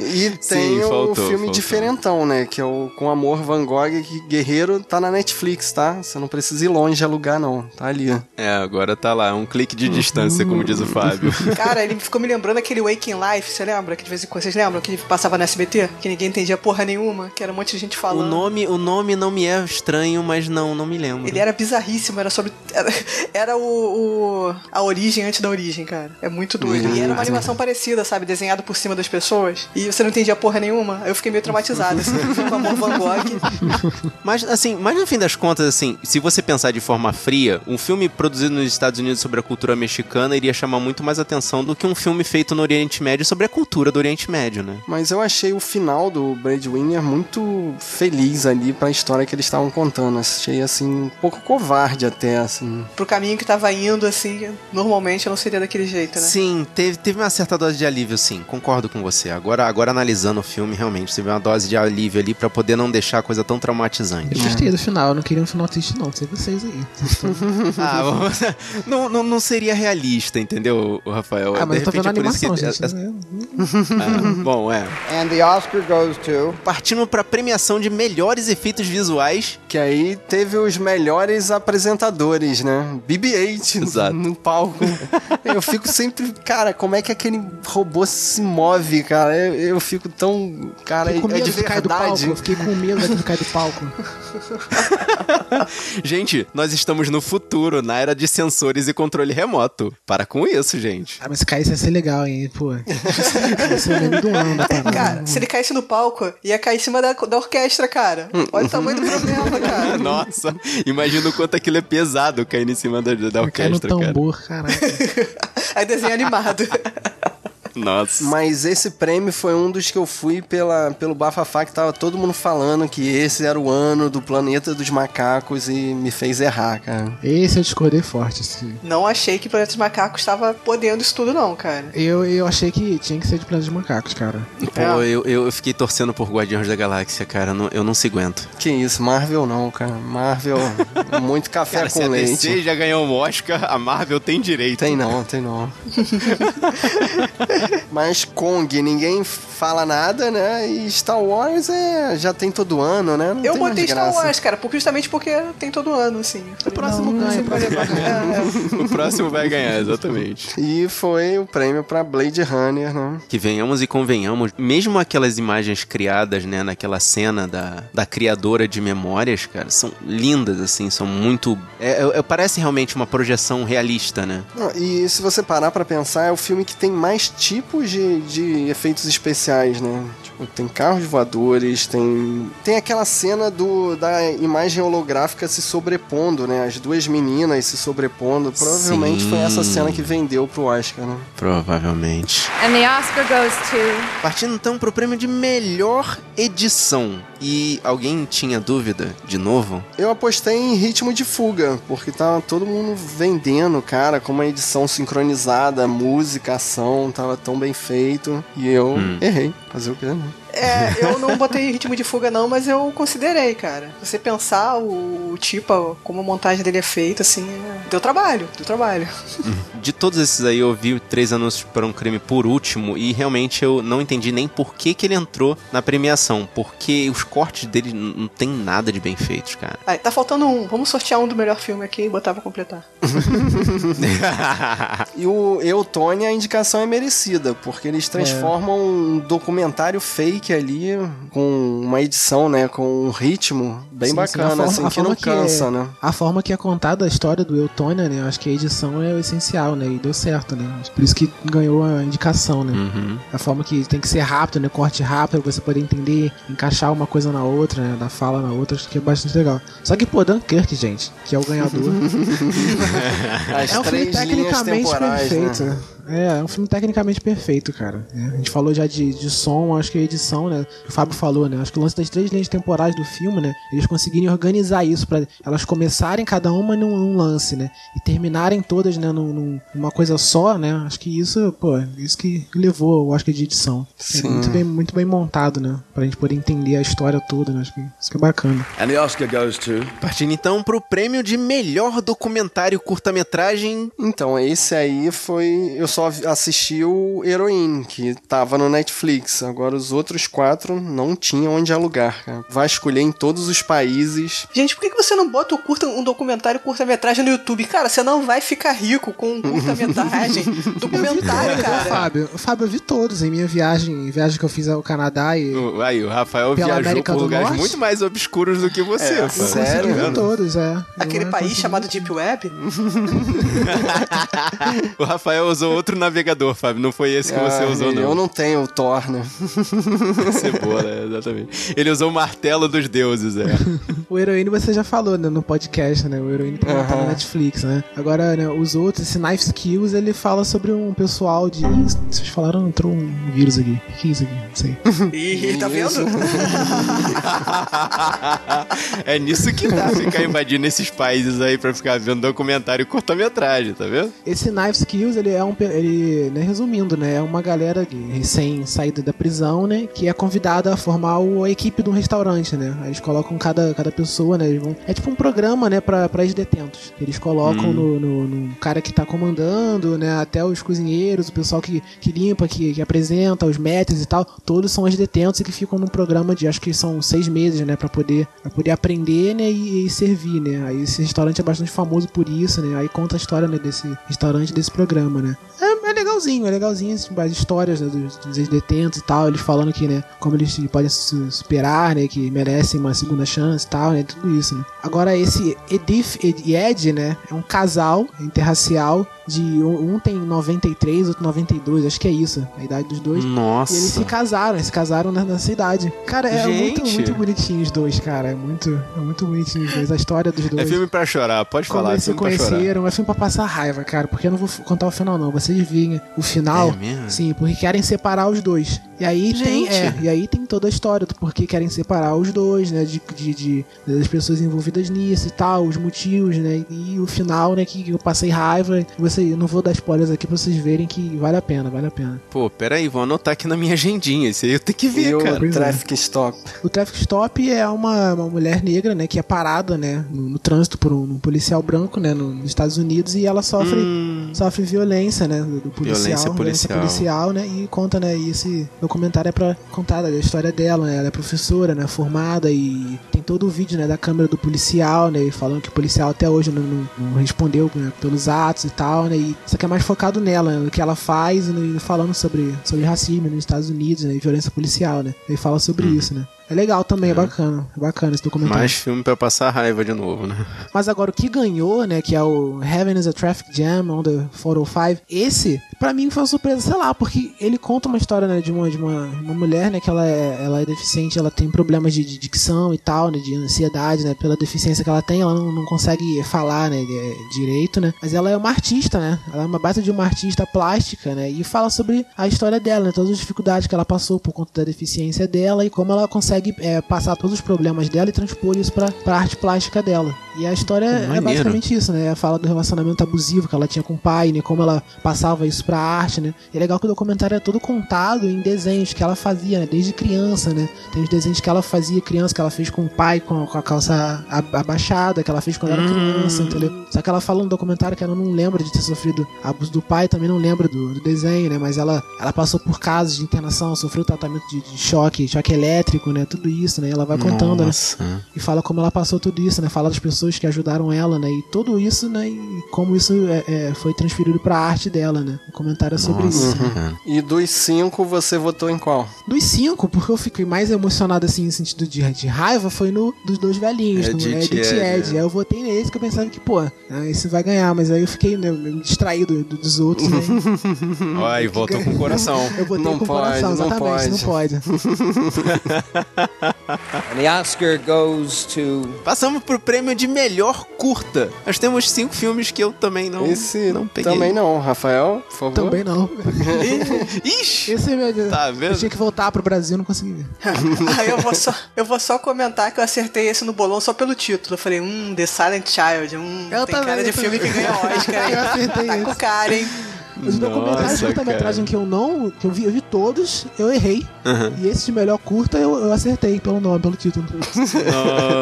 E Sim, tem o faltou, filme faltou. diferentão, né? Que é o Com Amor Van Gogh, que Guerreiro tá na Netflix, tá? Você não precisa ir longe alugar, não. Tá ali. É, agora tá lá, um clique de distância, como diz o (laughs) Fábio. Cara, ele ficou me lembrando aquele Waking Life, você lembra? Que de vez em quando vocês lembram que passava no SBT? Que ninguém entendia porra nenhuma, que era um monte de gente o falando. nome, o nome não me é estranho, mas não, não me lembro. Ele era bizarríssimo, era sobre. Era, era o, o- a origem antes da origem, cara. É muito doido. E era uma animação parecida, sabe? Desenhado por cima das pessoas. E você não entendia porra nenhuma. Aí eu fiquei meio traumatizado, assim, com amor Van Gogh. (laughs) Mas assim, mas no fim das contas, assim, se você pensar de forma fria, um filme produzido nos Estados Unidos sobre a cultura mexicana iria chamar muito mais atenção do que um filme feito no Oriente Oriente Médio e sobre a cultura do Oriente Médio, né? Mas eu achei o final do Blade Winner muito feliz ali pra história que eles estavam contando. Achei, assim, um pouco covarde até, assim. Pro caminho que tava indo, assim, normalmente eu não seria daquele jeito, né? Sim, teve, teve uma certa dose de alívio, sim. Concordo com você. Agora, agora analisando o filme, realmente, teve uma dose de alívio ali pra poder não deixar a coisa tão traumatizante. Eu gostei do final, eu não queria um final triste, não. Não sei vocês aí. (laughs) Ah, (laughs) não, não, não seria realista, entendeu, Rafael? Ah, mas De eu tô vendo a é animação, isso que- gente. Ah, bom, é. And the Oscar goes to. Partindo pra premiação de melhores efeitos visuais. Que aí teve os melhores apresentadores, né? BB-8 Exato. no, no palco. eu fico sempre, cara, como é que aquele robô se move, cara? Eu, eu fico tão, cara, Fiquei com é medo de de cair do palco. verdade. Eu fiquei com medo daquilo cair do palco. (laughs) Gente, nós estamos no futuro, na era de sensores e controle remoto. Para com isso, gente. Ah, mas se caísse ia ser legal, hein? Pô. Ia ser o meme do ano da parada. Cara, se ele caísse no palco, ia cair em cima da, da orquestra, cara. Olha o tamanho do problema, cara. (laughs) Nossa, imagina o quanto aquilo é pesado caindo em cima da, da no orquestra, cara. tambor, caraca. (laughs) Aí desenho animado. (laughs) Nossa. Mas esse prêmio foi um dos que eu fui pela, pelo bafafá que tava todo mundo falando que esse era o ano do planeta dos macacos e me fez errar, cara. Esse eu discordei forte. Assim. Não achei que Planeta dos Macacos estava podendo isso tudo, não, cara. Eu, eu achei que tinha que ser de Planeta de Macacos, cara. Pô, eu, eu fiquei torcendo por Guardiões da Galáxia, cara. Não- eu não se aguento. Que isso, Marvel não, cara. Marvel, (laughs) muito café Cara, se com a leite. DC já ganhou um Oscar, a Marvel tem direito. Tem não, tem não. (laughs) Mas Kong, ninguém fala nada, né? E Star Wars é, já tem todo ano, né? Não eu botei Star. Wars, cara, porque- justamente porque tem todo ano, assim. O próximo ganha, vai levar. É, é. O próximo vai ganhar, exatamente. E foi o prêmio pra Blade Runner, né? Que venhamos e convenhamos, mesmo aquelas imagens criadas, né, naquela cena da, da criadora de memórias, cara, são lindas, assim, são muito. É, é- é- parece realmente uma projeção realista, né? Não, E se você parar pra pensar, é o filme que tem mais tipos de, de efeitos especiais, né? Tem carros voadores, tem tem aquela cena do da imagem holográfica se sobrepondo, né? As duas meninas se sobrepondo. Provavelmente Sim. foi essa cena que vendeu pro Oscar, né? Provavelmente. And the Oscar goes to. Partindo então pro prêmio de melhor edição. E alguém tinha dúvida, de novo? Eu apostei em ritmo de fuga, porque tava todo mundo vendendo, cara, com uma edição sincronizada, música, ação, tava tão bem feito. E eu errei. Fazer o quê, né? É, eu não botei ritmo de fuga, não, mas eu considerei, cara. Você pensar o, o tipo, como a montagem dele é feita, assim, é- deu trabalho, deu trabalho. De todos esses aí, eu vi Três Anúncios para um Crime por último e realmente eu não entendi nem por que, que ele entrou na premiação. Porque os cortes dele não tem nada de bem feitos, cara. Aí, tá faltando um. Vamos sortear um do melhor filme aqui e botar pra completar. (laughs) E o Eutônia, a indicação é merecida, porque eles transformam um documentário fake ali com uma edição, né? Com um ritmo bem Sim, sim, bacana, a forma- assim, que não forma que é- cansa, né? A forma que é contada a história do Eutônia, né? Eu acho que a edição é o essencial, né? E deu certo, né? Por isso que ganhou a indicação, né? Uhum. A forma que tem que ser rápido, né? Corte rápido, pra você poder entender, encaixar uma coisa na outra, né? Da fala na outra, acho que é bastante legal. Só que, pô, Dunkirk, gente, que é o ganhador. (laughs) As é um filme tecnicamente temporais, perfeito. né? É, é um filme tecnicamente perfeito, cara. É, a gente falou já de, de som, acho que a edição, né? O Fábio falou, né? Acho que o lance das três linhas temporais do filme, né? Eles conseguirem organizar isso pra elas começarem cada uma num, num lance, né? E terminarem todas, né? Num, num- numa coisa só, né? Acho que isso, pô, isso que levou o Oscar de edição. É Sim. muito bem, muito bem montado, né? Pra gente poder entender a história toda, né? Acho que isso que é bacana. And the Oscar goes to. Partindo então pro prêmio de melhor documentário curta-metragem. Então, esse aí foi. Eu só vi- assisti o Heroine, que tava no Netflix. Agora os outros quatro não tinham onde alugar, cara. Vai escolher em todos os países. Gente, por que que você não bota o curta, um documentário curta-metragem no YouTube? Cara, você não vai ficar rico com um curta-metragem. (laughs) documentário, cara. Fábio, Fábio, eu vi todos em minha viagem, viagem que eu fiz ao Canadá e. O- Aí, o Rafael Pela viajou América por lugares Norte? muito mais obscuros do que você. É, sério? Eu vi Tá todos, é. Aquele país consegui. chamado Deep Web? (laughs) (laughs) O Rafael usou outro outro navegador, Fábio. Não foi esse que você Ah, usou, não. Eu não tenho o Thor, né? Cebola, é, exatamente. Ele usou o martelo dos deuses, é. O Heroine você já falou, né, no podcast, né? O Heroine tá, tá na Netflix, né? Agora, né, os outros, esse Knife Skills, ele fala sobre um pessoal de... Ih, vocês falaram, entrou um vírus aqui. O que é isso aqui? Não sei. Ih, tá vendo? é nisso que dá ficar invadindo esses países aí pra ficar vendo documentário e cortometragem, tá vendo? Esse Knife Skills, ele é um. pe- Ele, né, resumindo, né? É uma galera recém saída da prisão, né? Que é convidada a formar o- a equipe de um restaurante, né? Aí eles colocam cada, cada pessoa, né? Eles vão, é tipo um programa, né? Pra ex-detentos. Eles colocam no, no, no cara que tá comandando, né? Até os cozinheiros, o pessoal que, que limpa, que, que apresenta, os mestres e tal. Todos são ex-detentos e que ficam num programa de acho que são seis meses, né? Pra poder, pra poder aprender, né? E, e servir, né? Aí esse restaurante é bastante famoso por isso, né? Aí conta a história né, desse restaurante, desse programa, né? É legalzinho, é legalzinho assim, as histórias né, dos, ex-detentos e tal, eles falando que, né, como eles podem se superar, né, que merecem uma segunda chance e tal, né, tudo isso, né. Agora, esse Edith e Ed, né, é um casal interracial de um, tem 93, outro 92, acho que é isso, a idade dos dois. Nossa. E eles se casaram, eles se casaram na- nessa idade. Cara, é muito, Gente. muito bonitinho os dois, cara. É muito, é muito bonitinho os dois. A história dos dois. É filme pra chorar, pode Como falar, é eles se pra chorar. conheceram, é filme pra passar raiva, cara. Porque eu não vou contar o final, não. Vocês veem o final. É mesmo? Sim, porque querem separar os dois. E aí tem. Gente. É, e aí tem toda a história do porquê querem separar os dois, né? De, de, de- das pessoas envolvidas nisso e tal, os motivos, né? E o final, né? Que eu passei raiva. Você, eu não vou dar spoilers aqui pra vocês verem que vale a pena, vale a pena. Pô, peraí, vou anotar aqui na minha agendinha. Isso aí eu tenho que ver, E o cara. Pois é. Traffic Stop. O Traffic Stop é uma, uma mulher negra, né, que é parada, né, no, no trânsito por um, um policial branco, né, no- nos Estados Unidos e ela sofre Hum, sofre violência, né, do, do policial, Violência policial. policial, né, e conta, né, e esse documentário é pra contar a história dela, né, ela é professora, né, formada e tem todo o vídeo, né, da câmera do policial, né, e falando que o policial até hoje não, não- não respondeu né, pelos atos e tal, né, e isso aqui é mais focado nela, né, no que ela faz no- falando sobre, sobre racismo nos Estados Unidos, né, e violência policial, né, ele fala sobre isso, né. É legal também, é, bacana, é bacana esse documentário. mais filme pra passar raiva de novo, né? Mas agora o que ganhou, né, que é o Heaven is a Traffic Jam on the 405, esse, pra mim foi uma surpresa, sei lá, porque ele conta uma história, né, de uma, de uma, uma mulher, né, que ela é, ela é deficiente, ela tem problemas de, de dicção e tal, né, de ansiedade, né, pela deficiência que ela tem, ela não, não consegue falar, né, de- direito, né, mas ela é uma artista, né, ela é uma base de uma artista plástica, né, e fala sobre a história dela, né, todas as dificuldades que ela passou por conta da deficiência dela e como ela consegue é, passar todos os problemas dela e transpor isso pra, pra arte plástica dela. E a história é Maneiro. basicamente isso, né? Fala do relacionamento abusivo que ela tinha com o pai, né? Como ela passava isso pra arte, né? E é legal que o documentário é todo contado em desenhos que ela fazia, né? Desde criança, né? Tem os desenhos que ela fazia criança, que ela fez com o pai, com, com a calça abaixada, que ela fez quando era criança, entendeu? Só que ela fala no documentário que ela não lembra de ter sofrido abuso do pai, também não lembra do, do desenho, né? Mas ela, ela passou por casos de internação, sofreu tratamento de, de choque, choque elétrico, né? Tudo isso, né? Ela vai contando, né? Nossa. e fala como ela passou tudo isso, né? Fala das pessoas que ajudaram ela, né? E tudo isso, né? E como isso é, é, foi transferido pra arte dela, né? O comentário é sobre Nossa, isso. E dos cinco, você votou em qual? Dos cinco, porque eu fiquei mais emocionado, assim, no sentido de, de raiva, foi no dos dois velhinhos, É no de Ed e Ed, Ed. é. Aí eu votei nesse que eu pensava que, pô, ah, esse vai ganhar, mas aí eu fiquei né, distraído do- dos outros, né? (laughs) Ó, e voltou com o coração. Eu botei Não com o pode, coração, não exatamente, não pode. Oscar goes (laughs) (laughs) to Passamos pro prêmio de melhor curta. Nós temos cinco filmes que eu também não, Esse não peguei. também não, Rafael, por favor. Também não. Ixi! Esse é meu. Tá Eu vendo? tinha que voltar pro Brasil, não consegui ver. Aí (laughs) eu vou, só, eu vou só comentar que eu acertei esse no bolão só pelo título. Eu falei, hum, The Silent Child. Hum, Eu tem também, cara de eu filme que ganha Oscar? (laughs) Eu acertei tá esse. com cara, hein? Os documentários de curta-metragem que eu não. que eu vi, eu vi todos, eu errei. Aham. E esse de melhor curta eu, eu acertei pelo nome, pelo título.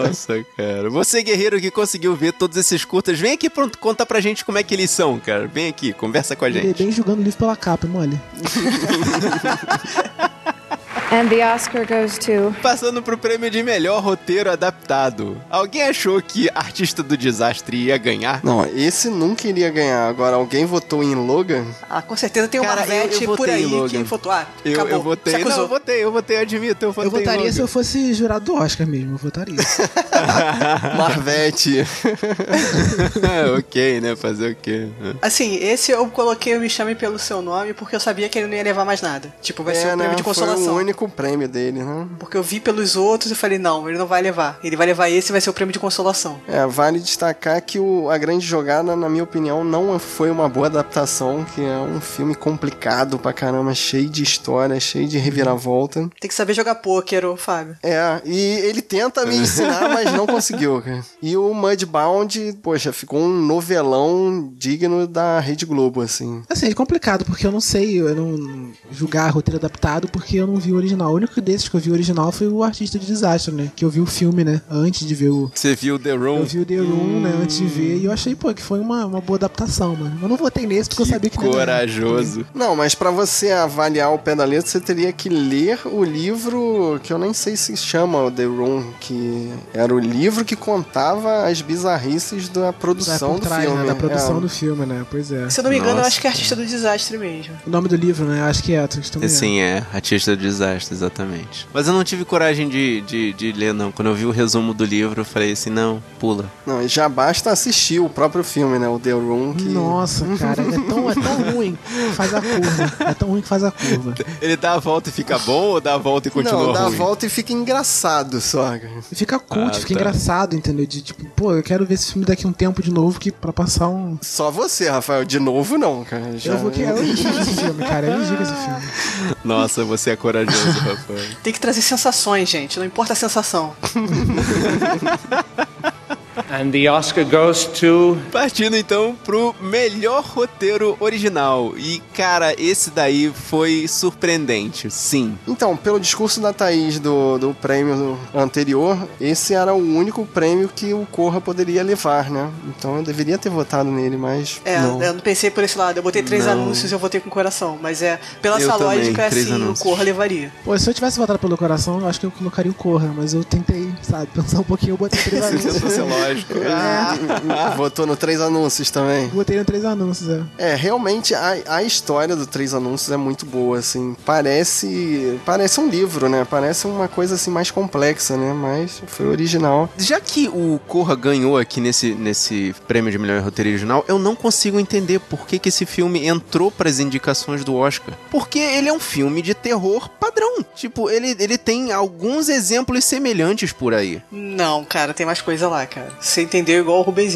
Nossa, cara. Você, guerreiro que conseguiu ver todos esses curtas, vem aqui pronto, conta pra gente como é que eles são, cara. Vem aqui, conversa com a Ele gente. bem julgando o livro pela capa, mole. (laughs) And the Oscar goes to. Passando pro prêmio de melhor roteiro adaptado. Alguém achou que Artista do Desastre ia ganhar? Não, esse nunca iria ganhar. Agora, alguém votou em Logan? Ah, com certeza tem uma Cara, Marvete por aí que votou. Ah, Eu, acabou. eu votei. Não, eu votei, eu votei, admito, eu votei. Eu votaria em se eu fosse jurado do Oscar mesmo, eu votaria. (laughs) Marvete. (laughs) ok, né? Fazer o quê? Assim, esse eu coloquei o Me Chame Pelo Seu Nome porque eu sabia que ele não ia levar mais nada. Tipo, vai ser é, um prêmio né? de Foi consolação. o único prêmio dele, né? Porque eu vi pelos outros e falei, não, ele não vai levar. Ele vai levar esse e vai ser o prêmio de consolação. É, vale destacar que o, a grande jogada, na minha opinião, não foi uma boa adaptação, que é um filme complicado pra caramba, cheio de história, cheio de reviravolta. Tem que saber jogar pôquer, ô Fábio. É, e ele tenta me ensinar, (laughs) mas não conseguiu, cara. E o Mudbound, poxa, ficou um novelão digno da Rede Globo, assim. Assim, é complicado, porque eu não sei, eu não julgar roteiro adaptado porque eu não vi o original. O único desses que eu vi o original foi o Artista de Desastre, né? Que eu vi o filme, né? Antes de ver o. Você viu The Room? Eu vi o The Room, né? Antes de ver, e eu achei, pô, que foi uma, uma boa adaptação, mano. Eu não votei nesse porque eu sabia que. Corajoso. Não, mas pra você avaliar o pé da letra, você teria que ler o livro que eu nem sei se chama o The Room, que era o livro que contava as bizarrices da produção por do trás, filme. né? Da produção É. do filme, né? Pois é. Se eu não me engano, eu acho que é Artista do Desastre mesmo. O nome do livro, né? Acho que é, é. Sim, é. Artista do Desastre, exatamente. Mas eu não tive coragem de, de, de ler, não. Quando eu vi o resumo do livro, eu falei assim, não, pula. Não, e já basta assistir o próprio filme, né? O The Room, que... Nossa, cara, é tão, é tão (laughs) ruim que faz a curva. É tão ruim que faz a curva. Ele dá a volta e fica bom ou dá a volta e continua Não, dá a ruim? volta e fica engraçado só. E fica cult, Ah, fica tá. engraçado, entendeu? De tipo, pô, eu quero ver esse filme daqui a um tempo de novo que pra passar um. Só você, Rafael. De novo, não, cara. Já... Eu vou que eu indico esse filme, cara. Eu indico esse filme. Nossa, você é corajoso. Tem que trazer sensações, gente. Não importa a sensação. (laughs) And the Oscar goes to. Partindo então pro melhor roteiro original. E, cara, esse daí foi surpreendente, sim. Então, pelo discurso da Thaís do, do prêmio anterior, esse era o único prêmio que o Corra poderia levar, né? Então eu deveria ter votado nele, mas É, não. eu não pensei por esse lado. Eu botei três Não. anúncios e eu votei com o coração. Mas é, pela Eu essa também, lógica, três assim, anúncios. o Corra levaria. Pô, se eu tivesse votado pelo coração, eu acho que eu colocaria o Corra, mas eu tentei, sabe, pensar um pouquinho, eu botei três (laughs) anúncios. Lógico. Ah, Votou no Três Anúncios também. Botei no três anúncios, é. É, realmente a, a história do Três Anúncios é muito boa, assim. Parece. Parece um livro, né? Parece uma coisa assim mais complexa, né? Mas foi original. Já que o Corra ganhou aqui nesse, nesse prêmio de melhor roteiro original, eu não consigo entender por que, que esse filme entrou pras indicações do Oscar. Porque ele é um filme de terror padrão. Tipo, ele, ele tem alguns exemplos semelhantes por aí. Não, cara, tem mais coisa lá, cara. Você entendeu igual o Rubens.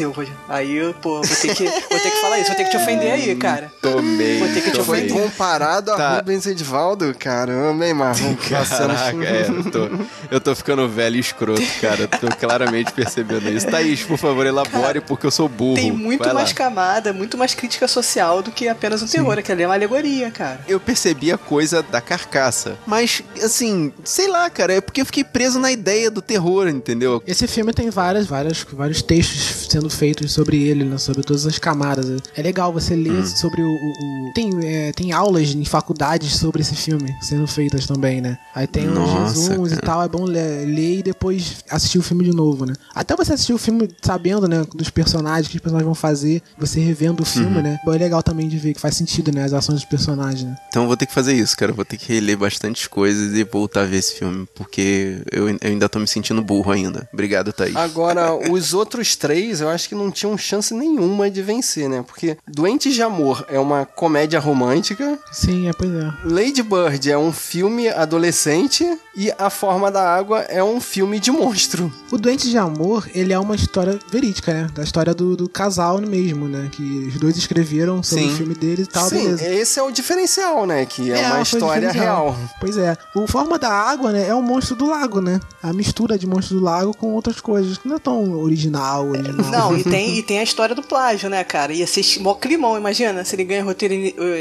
Aí, eu, pô, vou ter, que, vou ter que falar isso, vou ter que te ofender aí, cara. Tomei. Vou ter que te ofender. comparado a Tá. Rubens Edvaldo, caramba, hein, Marlon? (laughs) Passando- Caraca, é, eu tô, eu tô ficando velho e escroto, cara. Tô claramente percebendo isso. Thaís, por favor, elabore, porque eu sou burro. Tem muito Vai lá. mais camada, muito mais crítica social do que apenas um terror. Aquilo ali é uma alegoria, cara. Eu percebi a coisa da carcaça. Mas, assim, sei lá, cara, é porque eu fiquei preso na ideia do terror, entendeu? Esse filme tem várias, várias, vários textos sendo feitos sobre ele, né, sobre todas as camadas. É legal você ler sobre o. o- o- Tem, é, tem aulas em faculdades sobre esse filme sendo feitas também, né? Aí tem uns Nossa, resumos e tal. É bom ler, ler e depois assistir o filme de novo, né? Até você assistir o filme sabendo, né, dos personagens, o que os personagens vão fazer, você revendo o filme, né? Bom, é legal também de ver que faz sentido, né? As ações dos personagens, né? Então eu vou ter que fazer isso, cara. Eu vou ter que reler bastantes coisas e voltar a ver esse filme. Porque eu, eu ainda tô me sentindo burro ainda. Obrigado, Thaís. Agora, os (laughs) outros três, eu acho que não tinham chance nenhuma de vencer, né? Porque Doentes de Amor é uma comédia romântica, Sim, é, pois é. Lady Bird é um filme adolescente e A Forma da Água é um filme de monstro. O Doente de Amor, ele é uma história verídica, né? Da história do, do casal mesmo, né? Que os dois escreveram sobre Sim. o filme deles e tal, Sim, beleza. esse é o diferencial, né? Que é, uma coisa história real. Pois é. O Forma da Água, né? É um monstro do lago, né? A mistura de monstro do lago com outras coisas. Que não é tão original, original. Não, e tem, (laughs) e tem a história do plágio, né, cara? Ia ser mó climão, imagina, se ele ganha roteiro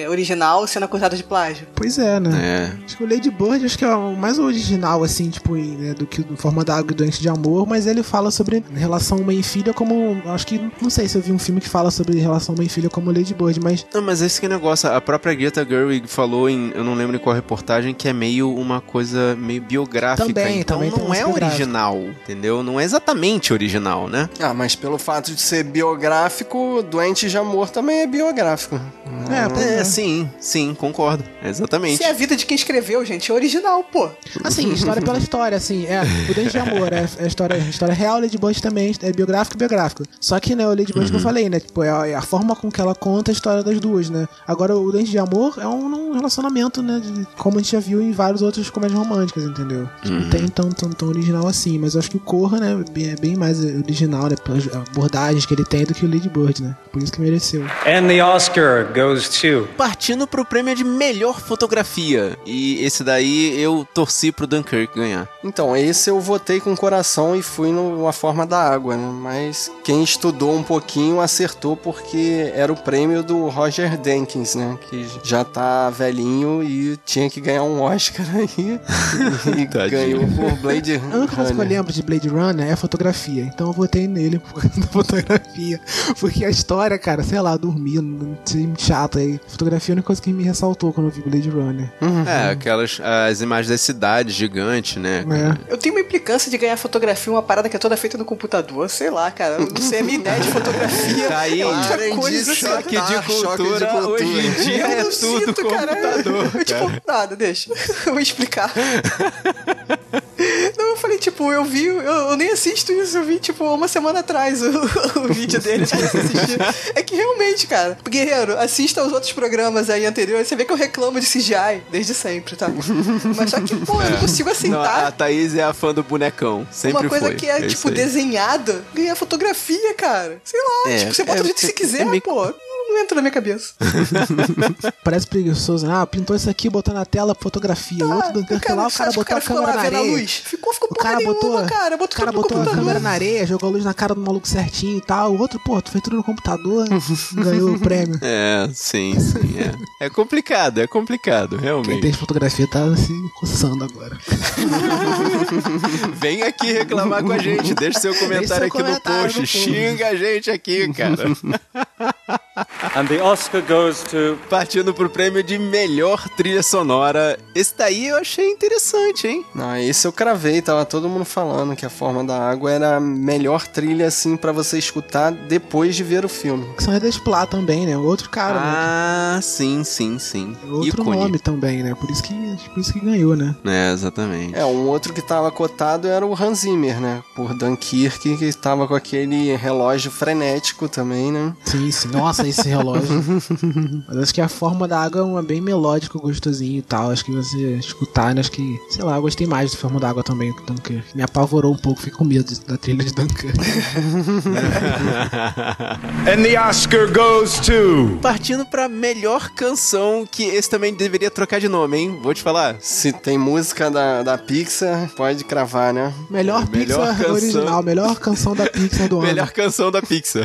original sendo acusado de plágio. Pois é, né? É. Acho que o Lady Bird acho que é o mais original original, assim, tipo, em, né, do que Forma da Água e Doente de Amor, mas ele fala sobre relação mãe e filha como. Acho que. Não sei se eu vi um filme que fala sobre relação mãe e filha como Lady Bird, mas. Não, mas esse que é negócio. A própria Greta Gerwig falou em. Eu não lembro em qual reportagem, que é meio uma coisa meio biográfica. Também, então também não é original, entendeu? Não é exatamente original, né? Ah, mas pelo fato de ser biográfico, Doentes de Amor também é biográfico. É, É, é. sim, sim, concordo. Exatamente. Se é a vida de quem escreveu, gente, é original, pô. Assim, história pela história, assim, é. O Dente de Amor é, é história, história real, Lady Bird também é biográfico e biográfico. Só que, né, o Lady Bird que eu falei, né? Tipo, é a, é a forma com que ela conta a história das duas, né? Agora, o Dente de Amor é um, um relacionamento, né? de- como a gente já viu em vários outros comédias românticas, entendeu? Tipo, Não tem tão, tão, tão original assim, mas eu acho que o Corra, né, é bem- é bem mais original, né? Pelas abordagens que ele tem do que o Lady Bird, né? Por isso que mereceu. And the Oscar goes to. Partindo pro prêmio de melhor fotografia. E esse daí eu torci pro Dunkirk ganhar. Então, esse eu votei com o coração e fui no A Forma da Água, né? Mas quem estudou um pouquinho acertou porque era o prêmio do Roger Denkins, né? Que já tá velhinho e tinha que ganhar um Oscar aí. (laughs) e (laughs) ganhou por Blade A única coisa que eu Runner. lembro de Blade Runner é a fotografia. Então eu votei nele (laughs) por causa da fotografia. Porque a história, cara, sei lá, dormindo, chato aí. Fotografia é a única coisa que me ressaltou quando eu vi Blade Runner. É, aquelas as imagens das cidades gigantes, né? É. Eu tenho uma implicância de ganhar fotografia, uma parada que é toda feita no computador, sei lá, cara. Eu não sei, a minha ideia de fotografia Tá aí, é outra coisa. Choque assim. de Ah, choque de cultura, cultura. hoje em dia Eu é não tudo sinto, cara. computador. Eu, tipo, nada, deixa. (laughs) Eu vou explicar. Não, eu falei, tipo, eu vi, eu, eu nem assisto isso, eu vi, tipo, uma semana atrás o, (laughs) o vídeo dele pra assistir. É que realmente, cara, guerreiro, assista aos outros programas aí anteriores, você vê que eu reclamo de CGI desde sempre, tá? Mas só que, pô, eu não consigo Não, assentar. a Thaís é a fã do bonecão. Sempre uma coisa foi. que é, isso tipo, desenhada, ganhar fotografia, cara. Sei lá, É, tipo, você bota é- do jeito que você é- quiser, é pô. Não entra na minha cabeça. (laughs) Parece preguiçoso, né? Ah, pintou isso aqui, botou na tela fotografia. o outro do Ah, lá, o cara botou a câmera na areia. luz? Ficou, ficou O porra cara nenhuma, botou, cara. o Botou cara tudo no botou a câmera na areia, jogou a luz na cara do maluco certinho e tal. O outro, pô, tu fez tudo no computador, (laughs) ganhou o prêmio. É, sim, sim, é. É complicado, é complicado, Quem realmente. tem fotografia tá se coçando agora. (laughs) Vem aqui reclamar com a gente, deixa seu comentário seu aqui comentário no post, no post. xinga a gente aqui, cara. And the Oscar goes to. Partindo pro prêmio de melhor trilha sonora. Esse daí eu achei interessante, hein? Não, esse eu cravei, tava todo mundo falando que a Forma da Água era a melhor trilha, assim, pra você escutar depois de ver o filme. São Redesplá também, né? Outro cara, né? Ah, sim, sim, sim. Outro Ícone. nome também, né? Por isso que, por isso que ganhou, né? É, exatamente. É, um outro que tava cotado era o Hans Zimmer, né? Por Dunkirk, que tava com aquele relógio frenético também, né? Sim, sim. Nossa, esse relógio. (laughs) Mas acho que a forma da água é uma bem melódico, gostosinho e tal. Acho que você escutar, né? Acho que, sei lá, eu gostei mais do forma da água também que Dunkirk. Me apavorou um pouco, fiquei com medo da trilha de Dunkirk. (laughs) And the Oscar goes to. Partindo pra melhor canção, que esse também deveria trocar de nome, hein? Vou te falar. Se tem música da, da Pixar, pode cravar, né? Melhor, Melhor Pixar canção. original, melhor canção da Pixar do (laughs) ano. Melhor canção da Pixar.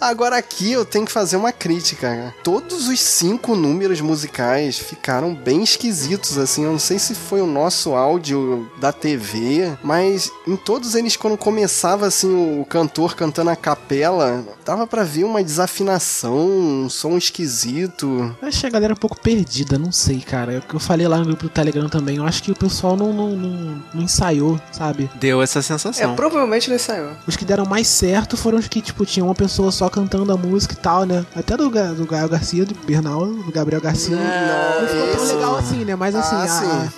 Agora aqui eu tenho que fazer uma crítica. cara. Todos os cinco números musicais ficaram bem esquisitos, assim. Eu não sei se foi o nosso áudio da TV, mas em todos eles, quando começava assim o cantor cantando a capela, dava pra ver uma desafinação, um som esquisito. Eu achei a galera um pouco perdida, não sei, cara. É o que eu falei lá no grupo do Telegram também. Eu acho que o pessoal não, não, não, não ensaiou, sabe? Deu essa É, sensação. provavelmente não ensaiou. Os que deram mais certo foram os que, tipo, tinha uma pessoa só cantando a música e tal, né? Até do, Ga- do Gael Garcia, do Bernal, do Gabriel Garcia. não ficou tão legal assim, né? Mas assim, ah, a,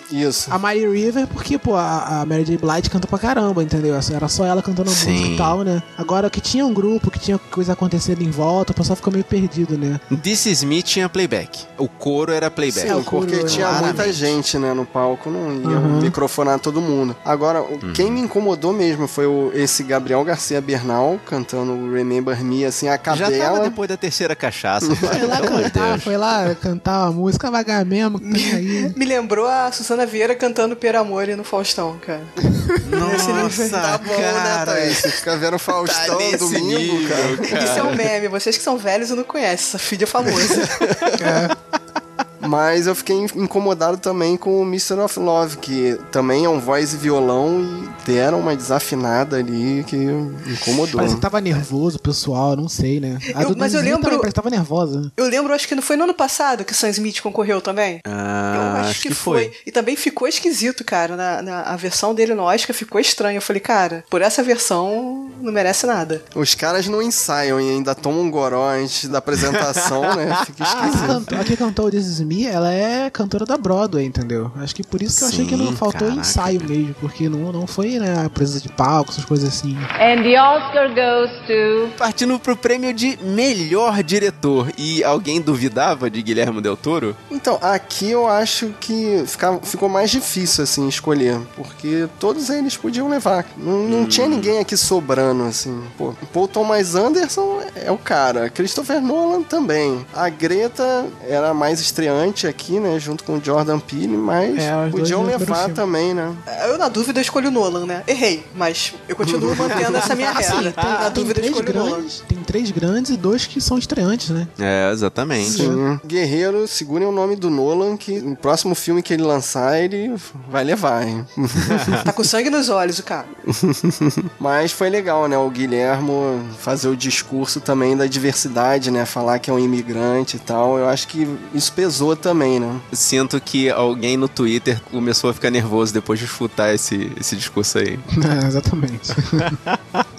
sim, isso. a Mary River, porque, pô, a, a Mary J. Blige canta pra caramba, entendeu? Era só ela cantando a Sim. música e tal, né? Agora que tinha um grupo, que tinha coisa acontecendo em volta, o pessoal ficou meio perdido, né? This Is Me tinha playback. O coro era playback. É, o Sim, porque coro, tinha claramente. muita gente, né, no palco, não ia Uhum. microfonar todo mundo. Agora, o- quem me incomodou mesmo foi o, esse Gabriel Garcia Bernal cantando Remember Me, assim, a Já tava depois da terceira cachaça. Foi lá cantar, foi lá cantar uma música vagar mesmo, que tem aí. Me lembrou a Susana Vieira cantando Per Amore no Faustão, cara. Nível. Tá bom, cara. né, Thaís? Você fica vendo Faustão nesse domingo, nível, cara. Isso é um meme. Vocês que são velhos e não conhecem. Essa filha (laughs) é famosa. Mas eu fiquei incomodado também com o Mr. of Love, que também é um voz e violão e deram uma desafinada ali que incomodou. Parece que tava nervoso, pessoal, não sei, né? A Eu- mas eu lembro- também parece que tava nervosa. Eu lembro, acho que não foi no ano passado que o Sam Smith concorreu também? Ah, eu acho, que, foi. E também ficou esquisito, cara. Na, na- a versão dele no Oscar ficou estranha. Eu falei, cara, por essa versão não merece nada. Os caras não ensaiam e ainda tomam um goró antes da apresentação, né? (laughs) Fica que, esquisito. cantou, a que cantou o This Is Ela é cantora da Broadway, entendeu? Acho que por isso que eu achei que não Sim, faltou caraca. ensaio mesmo, porque não, não foi, né, a presença de palco, essas coisas assim. And the Oscar goes to. Partindo pro prêmio de melhor diretor. E alguém duvidava de Guilherme Del Toro? Então, aqui eu acho que fica- ficou mais difícil, assim, escolher. Porque todos eles podiam levar. Não, não tinha ninguém aqui sobrando, assim. Pô, Paul Thomas Anderson é o cara. Christopher Nolan também. A Greta era mais estreante aqui, né? Junto com o Jordan Peele, mas É, podiam levar também, né? Eu, na dúvida, escolho o Nolan, né? Errei, mas eu continuo (laughs) mantendo essa minha regra. Assim, tem, na dúvida, escolho o Nolan. grandes, tem três grandes e dois que são estreantes, né? É, exatamente. Sim. Guerreiro, segurem o nome do Nolan, que no próximo filme que ele lançar, ele vai levar, hein? (laughs) Tá com sangue nos olhos, o cara. (laughs) Mas foi legal, né? O Guilhermo fazer o discurso também da diversidade, né? Falar que é um imigrante e tal. Eu acho que isso pesou também, né? Sinto que alguém no Twitter começou a ficar nervoso depois de escutar esse, esse discurso aí. (laughs) É, exatamente. (laughs)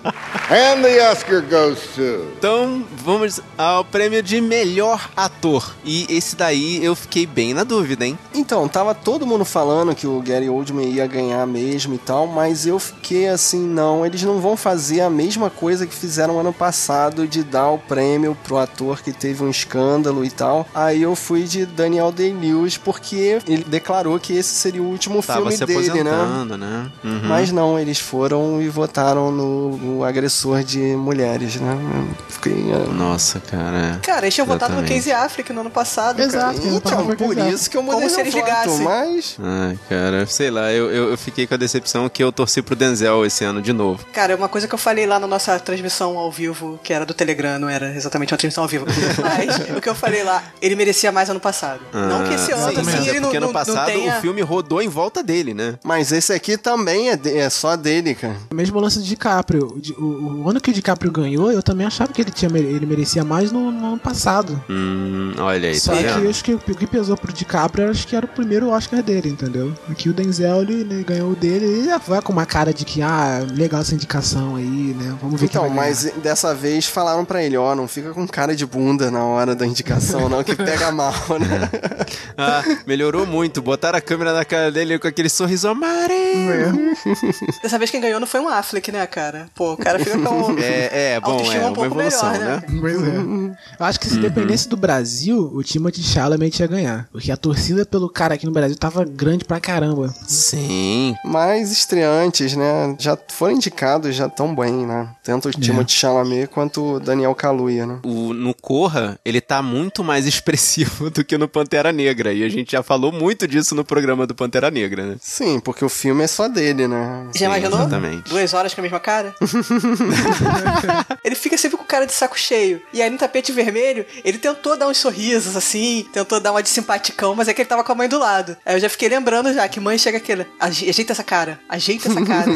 And the Oscar goes to. Então, vamos ao prêmio de melhor ator. E esse daí eu fiquei bem na dúvida, hein? Então, tava todo mundo falando que o Gary Oldman ia ganhar mesmo e tal, mas eu fiquei assim, não, eles não vão fazer a mesma coisa que fizeram ano passado de dar o prêmio pro ator que teve um escândalo e tal. Aí eu fui de Daniel Day-Lewis porque ele declarou que esse seria o último Tava filme se dele, né? né? Uhum. Mas não, eles foram e votaram no, no agressor de mulheres, né? Fiquei. é, Nossa, cara. Cara, eles tinham votado no. Casey Affleck no ano passado, cara. Exato. passado Então, por isso que eu Como mudei se meu eles voto, ligassem. mas... Ai, cara, sei lá, eu, eu, eu fiquei com a decepção que eu torci pro Denzel esse ano de novo. Cara, uma coisa que eu falei lá na nossa transmissão ao vivo, que era do Telegram, não era exatamente uma transmissão ao vivo. Mas o que eu falei lá, ele merecia mais ano passado. não que esse Ah, ano, sim, assim, é ele não, porque não, ano não passado tenha... o filme rodou em volta dele, né? Mas esse aqui também é, de- é só dele, cara. O mesmo lance do DiCaprio. O, o- o ano que o DiCaprio ganhou, eu também achava que ele, tinha, ele merecia mais no, no ano passado. Hum, olha aí, Só tá que acho que o que pesou pro DiCaprio, eu acho que era o primeiro Oscar dele, entendeu? Aqui o Denzel, ele, ele ganhou o dele, ele já vai com uma cara de que, ah, legal essa indicação aí, né? Vamos ver Então, mas dessa vez falaram pra ele, ó, não fica com cara de bunda na hora da indicação, não, que pega mal, né? (laughs) Ah, melhorou muito. Botaram a câmera na cara dele com aquele sorriso amarelo. Dessa vez quem ganhou não foi um Affleck, né, cara? Pô, o cara fica com... (laughs) É, é, bom, é um uma evolução, melhor, né? né? Pois é. Eu acho que se dependesse do Brasil, o Timothy Chalamet ia ganhar. Porque a torcida pelo cara aqui no Brasil tava grande pra caramba. Sim. Mas estreantes, né, já foram indicados, já tão bem, né? Tanto o Timothée Chalamet quanto o Daniel Kaluuya, né? O, no Corra, ele tá muito mais (laughs) expressivo do que no Pantera Negra. E a gente já falou muito disso no programa do Pantera Negra, né? Sim, porque o filme é só dele, né? Já imaginou? exatamente. Duas horas com a mesma cara? (laughs) ele fica sempre com cara de saco cheio. E aí no tapete vermelho, ele tentou dar uns sorrisos assim, tentou dar uma de simpaticão, mas é que ele tava com a mãe do lado. Aí eu já fiquei lembrando já que mãe chega aquele. "Aje- Ajeita essa cara, ajeita essa cara. (laughs)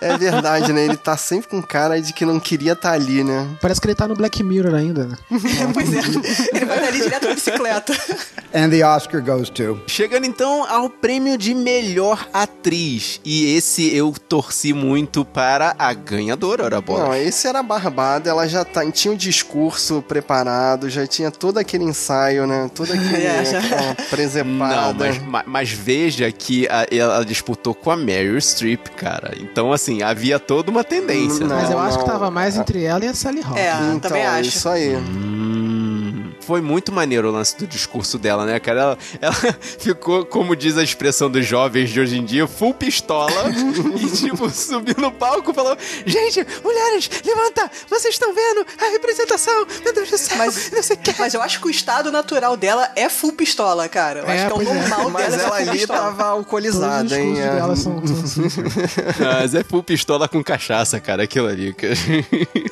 É verdade, né? Ele tá sempre com cara de que não queria estar ali, né? Parece que ele tá no Black Mirror ainda, né? (laughs) pois é, ele vai ali direto na bicicleta. And the Oscar goes to. Chegando então ao prêmio de melhor atriz. E esse eu torci muito para a ganhadora, ora bola. Não, esse era barbada, ela já tá, tinha o discurso preparado, já tinha todo aquele ensaio, né? Toda (laughs) aquele, É, já. presepada. Não, mas, ma- mas veja que a- ela disputou com a Meryl Streep, cara. Então, assim, havia toda uma tendência. Não, né? Mas eu acho que não. tava mais entre ela e a Sally Hawkins. É, Então, também acho. isso aí. Hum, foi muito maneiro o lance do discurso dela, né, cara? Ela, ela (laughs) ficou, como diz a expressão dos jovens de hoje em dia, full pistola (laughs) e, tipo, subiu no palco e falou: Gente, mulheres, levanta! Vocês estão vendo a representação? Meu Deus do céu! Mas, não sei que. mas eu acho que o estado natural dela é full pistola, cara. Eu É, acho que é o é. normal Mas dela é ela ali pistola. tava alcoolizada, hein? É. dela são, são assim. (laughs) Mas é full pistola com cachaça, cara, aquilo ali, cara.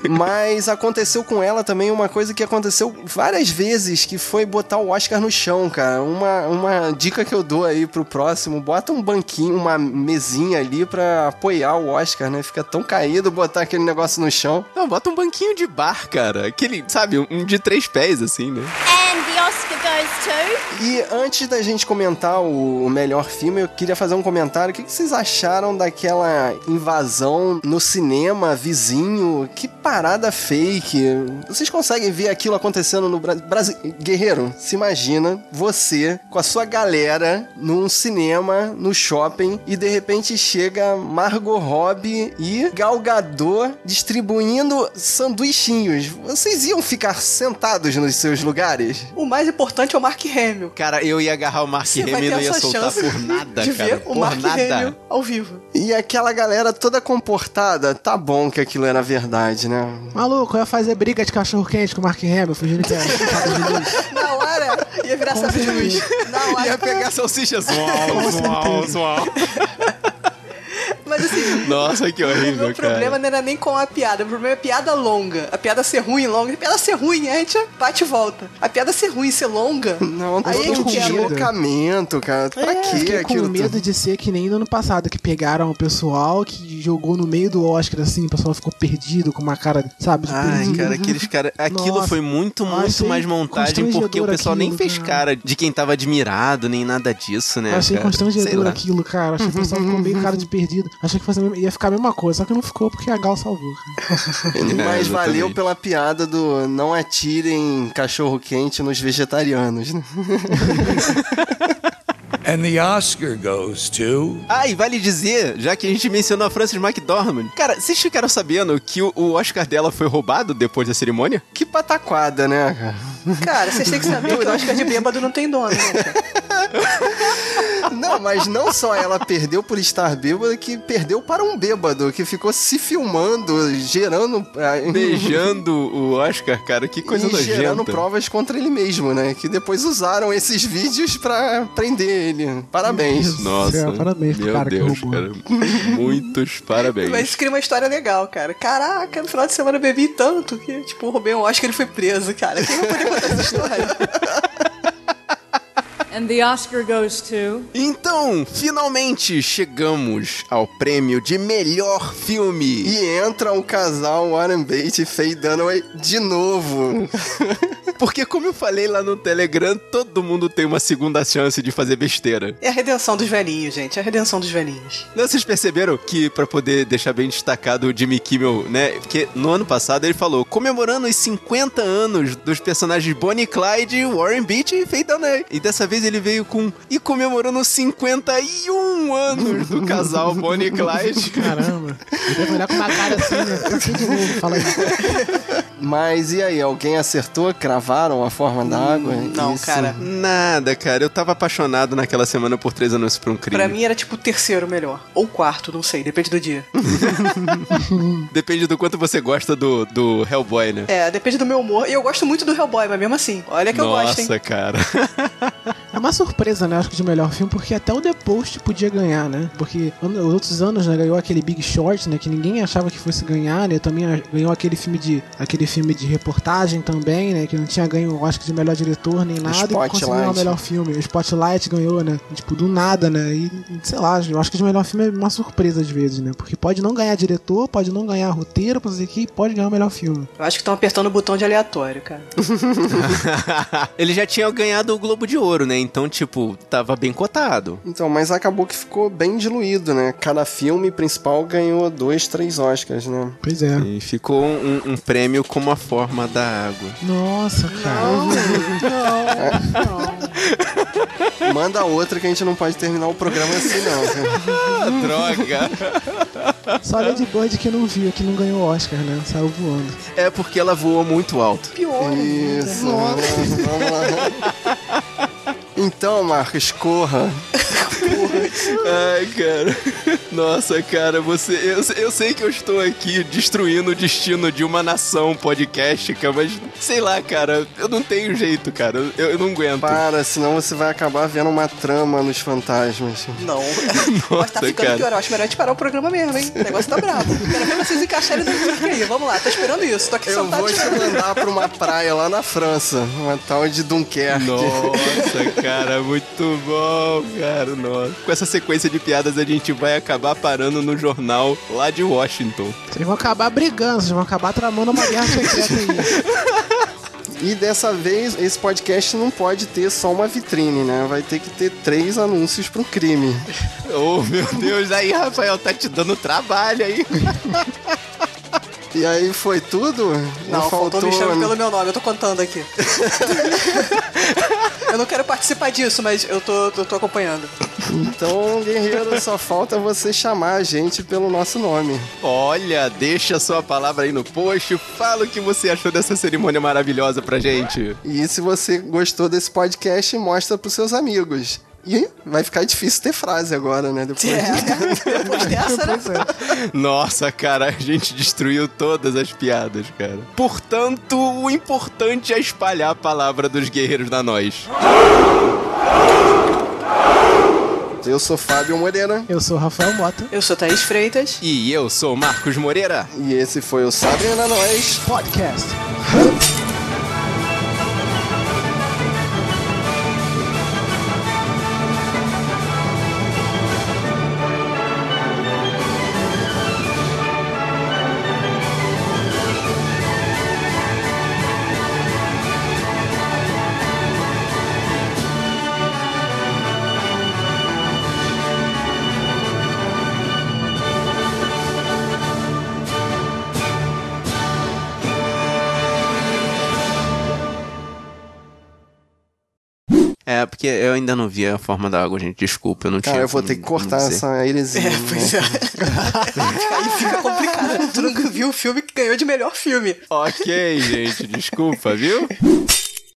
Mas aconteceu com ela também uma coisa que aconteceu várias vezes que foi botar o Oscar no chão, cara. Uma, uma dica que eu dou aí pro próximo, bota um banquinho, uma mesinha ali pra apoiar o Oscar, né? Fica tão caído botar aquele negócio no chão. Não, bota um banquinho de bar, cara. Aquele, sabe, um de três pés, assim, né? And the Oscar goes to. E antes da gente comentar o melhor filme, eu queria fazer um comentário. O que vocês acharam daquela invasão no cinema vizinho? Que parada fake. Vocês conseguem ver aquilo acontecendo no Brasil? Brasil... Guerreiro, se imagina você com a sua galera num cinema, no shopping, e de repente chega Margot Robbie e Gal Gadot distribuindo sanduichinhos. Vocês iam ficar sentados nos seus lugares? O mais importante é o Mark Hamill. Cara, eu ia agarrar o Mark Você Hamill e não ia soltar por nada, de cara. ver o por Mark nada. Hamill ao vivo. E aquela galera toda comportada, tá bom que aquilo era verdade, né? Maluco, eu ia fazer briga de cachorro quente com o Mark Hamill, fingindo que era chupado (laughs) de. Na hora, ia virar sabe de luz. Na hora. Ia pegar salsichas. Uau, uau, uau. Mas assim, (laughs) Nossa, que o horrível, meu problema cara. não era nem com a piada, o problema é a piada longa. A piada ser ruim longa. A piada ser ruim, a gente bate e volta. A piada ser ruim ser longa. (laughs) Não, Aí todo um deslocamento, cara. Pra É, quê fiquei com aquilo? medo de ser que nem no ano passado, que pegaram o pessoal que jogou no meio do Oscar, assim, o pessoal ficou perdido com uma cara, sabe, de Ai, perdido. cara, aqueles caras. Aquilo Nossa, foi muito, muito mais montagem, porque o pessoal nem aquilo, fez cara. cara de quem tava admirado, nem nada disso, né? Eu achei cara? Constrangedor aquilo, cara. Achei que o pessoal ficou meio (laughs) cara de perdido. Achei que fosse ia ficar a mesma coisa, só que não ficou porque a Gal salvou. cara. (laughs) Mas É, valeu pela piada do não atirem cachorro quente nos vegetarianos, né? (laughs) And the Oscar goes to. Ah, e vale dizer, já que a gente mencionou a Frances McDormand, cara, vocês ficaram sabendo que o, o Oscar dela foi roubado depois da cerimônia? Que pataquada, né, cara? Cara, vocês têm que saber que o Oscar de (laughs) bêbado não tem dono, né? cara? (laughs) Não, mas não só ela perdeu por estar bêbada, que perdeu para um bêbado, que ficou se filmando, gerando... ah, Beijando o Oscar, cara, que coisa e gerando nojenta. provas contra ele mesmo, né? Que depois usaram esses vídeos pra prender ele. Parabéns. Nossa, É, parabéns meu cara Deus, cara. Muitos parabéns. Mas isso cria uma história legal, cara. Caraca, no final de semana eu bebi tanto que, tipo, roubei um Oscar e ele foi preso, cara. Quem vai poder contar essa história? (laughs) And the Oscar goes to. Então, finalmente chegamos ao prêmio de melhor filme. E entra o casal Warren Beatty e Faye Dunaway de novo. (laughs) Porque, como eu falei lá no Telegram, todo mundo tem uma segunda chance de fazer besteira. É a redenção dos velhinhos, gente. É a redenção dos velhinhos. Não, Vocês perceberam que, pra poder deixar bem destacado o Jimmy Kimmel, né? Porque no ano passado ele falou, comemorando os 50 anos dos personagens Bonnie Clyde, Warren Beatty e Faye Dunaway. E dessa vez ele veio com, e comemorando os 51 anos do casal (laughs) Bonnie e Clyde. Caramba. Eu devo olhar com uma cara assim, né? De novo, fala aí. Mas e aí, alguém acertou? Cravaram a forma da água? Não, Isso. cara. Nada, cara. Eu tava apaixonado naquela semana por Três Anúncios pra um Crime. Pra mim era tipo o terceiro melhor. Ou quarto, não sei, depende do dia. (laughs) Depende do quanto você gosta do, do Hellboy, né? É, depende do meu humor. E eu gosto muito do Hellboy, mas mesmo assim, olha que eu gosto, hein? Nossa, cara. (laughs) É uma surpresa, né? Acho que de melhor filme, porque até o The Post podia ganhar, né? Porque os outros anos, né, ganhou aquele Big Short, né? Que ninguém achava que fosse ganhar, né? Também a- ganhou aquele filme de aquele filme de reportagem também, né? Que não tinha ganho, acho que de melhor diretor nem nada. E conseguiu ganhar o Spotlight. melhor filme. O Spotlight ganhou, né? Tipo, do nada, né? E sei lá, eu acho que de melhor filme é uma surpresa às vezes, né? Porque pode não ganhar diretor, pode não ganhar roteiro, pode dizer que pode ganhar o melhor filme. Eu acho que estão apertando o botão de aleatório, cara. (laughs) (laughs) Ele já tinha ganhado o Globo de Ouro, né? Então, tipo, tava bem cotado. Então, mas acabou que ficou bem diluído, né? Cada filme principal ganhou dois, três Oscars, né? Pois é. E ficou um, um prêmio como a forma da água. Nossa, cara. Manda outra que a gente não pode terminar o programa assim, não. (laughs) Droga! Só a Lady Bird que não viu, que não ganhou o Oscar, né? Saiu voando. É porque ela voou muito alto. Pior. Isso. Vamos lá. Então, Marcos, corra. (laughs) Ai, cara. Nossa, cara, você. Eu, eu sei que eu estou aqui destruindo o destino de uma nação podcastica, mas sei lá, cara, eu não tenho jeito, cara. Eu, eu não aguento. Para, senão você vai acabar vendo uma trama nos fantasmas. Não. Nossa, (laughs) Mas tá ficando cara. pior. Eu acho melhor a gente parar o programa mesmo, hein? O negócio tá bravo. Quero ver vocês encaixarem no aí. Vamos lá, tô esperando isso. Tô aqui Eu sentado vou te mandar pra uma praia lá na França, uma tal de Dunkerque. Nossa, cara, muito bom, cara, nossa. Com essa sequência de piadas a gente vai acabar parando no jornal lá de Washington. Vocês vão acabar brigando, vocês vão acabar tramando uma guerra secreta aí. (laughs) E dessa vez, esse podcast não pode ter só uma vitrine, né? Vai ter que ter três anúncios pro crime. (laughs) Oh, meu Deus, aí, Rafael, tá te dando trabalho aí. E aí foi tudo? Não, faltou me chamar pelo meu nome, eu tô contando aqui. (laughs) eu não quero participar disso, mas eu tô, eu tô acompanhando. Então, guerreiro, só falta você chamar a gente pelo nosso nome. Olha, deixa sua palavra aí no post, fala o que você achou dessa cerimônia maravilhosa pra gente. E se você gostou desse podcast, mostra pros seus amigos. E vai ficar difícil ter frase agora, né? Depois, (laughs) Depois dessa, né? Nossa, cara, a gente destruiu todas as piadas, cara. Portanto, o importante é espalhar a palavra dos guerreiros da nós. Eu sou Fábio Moreira. Eu sou Rafael Mota. Eu sou Thaís Freitas. E eu sou Marcos Moreira. E esse foi o Sabrina Nós Podcast. É, porque eu ainda não vi a forma da água, gente. Desculpa, eu não tinha. Cara, eu vou ter que cortar essa heresia. (laughs) É, pois é. (laughs) Aí fica complicado. Tu nunca viu o filme que ganhou de melhor filme. Ok, gente, desculpa, viu?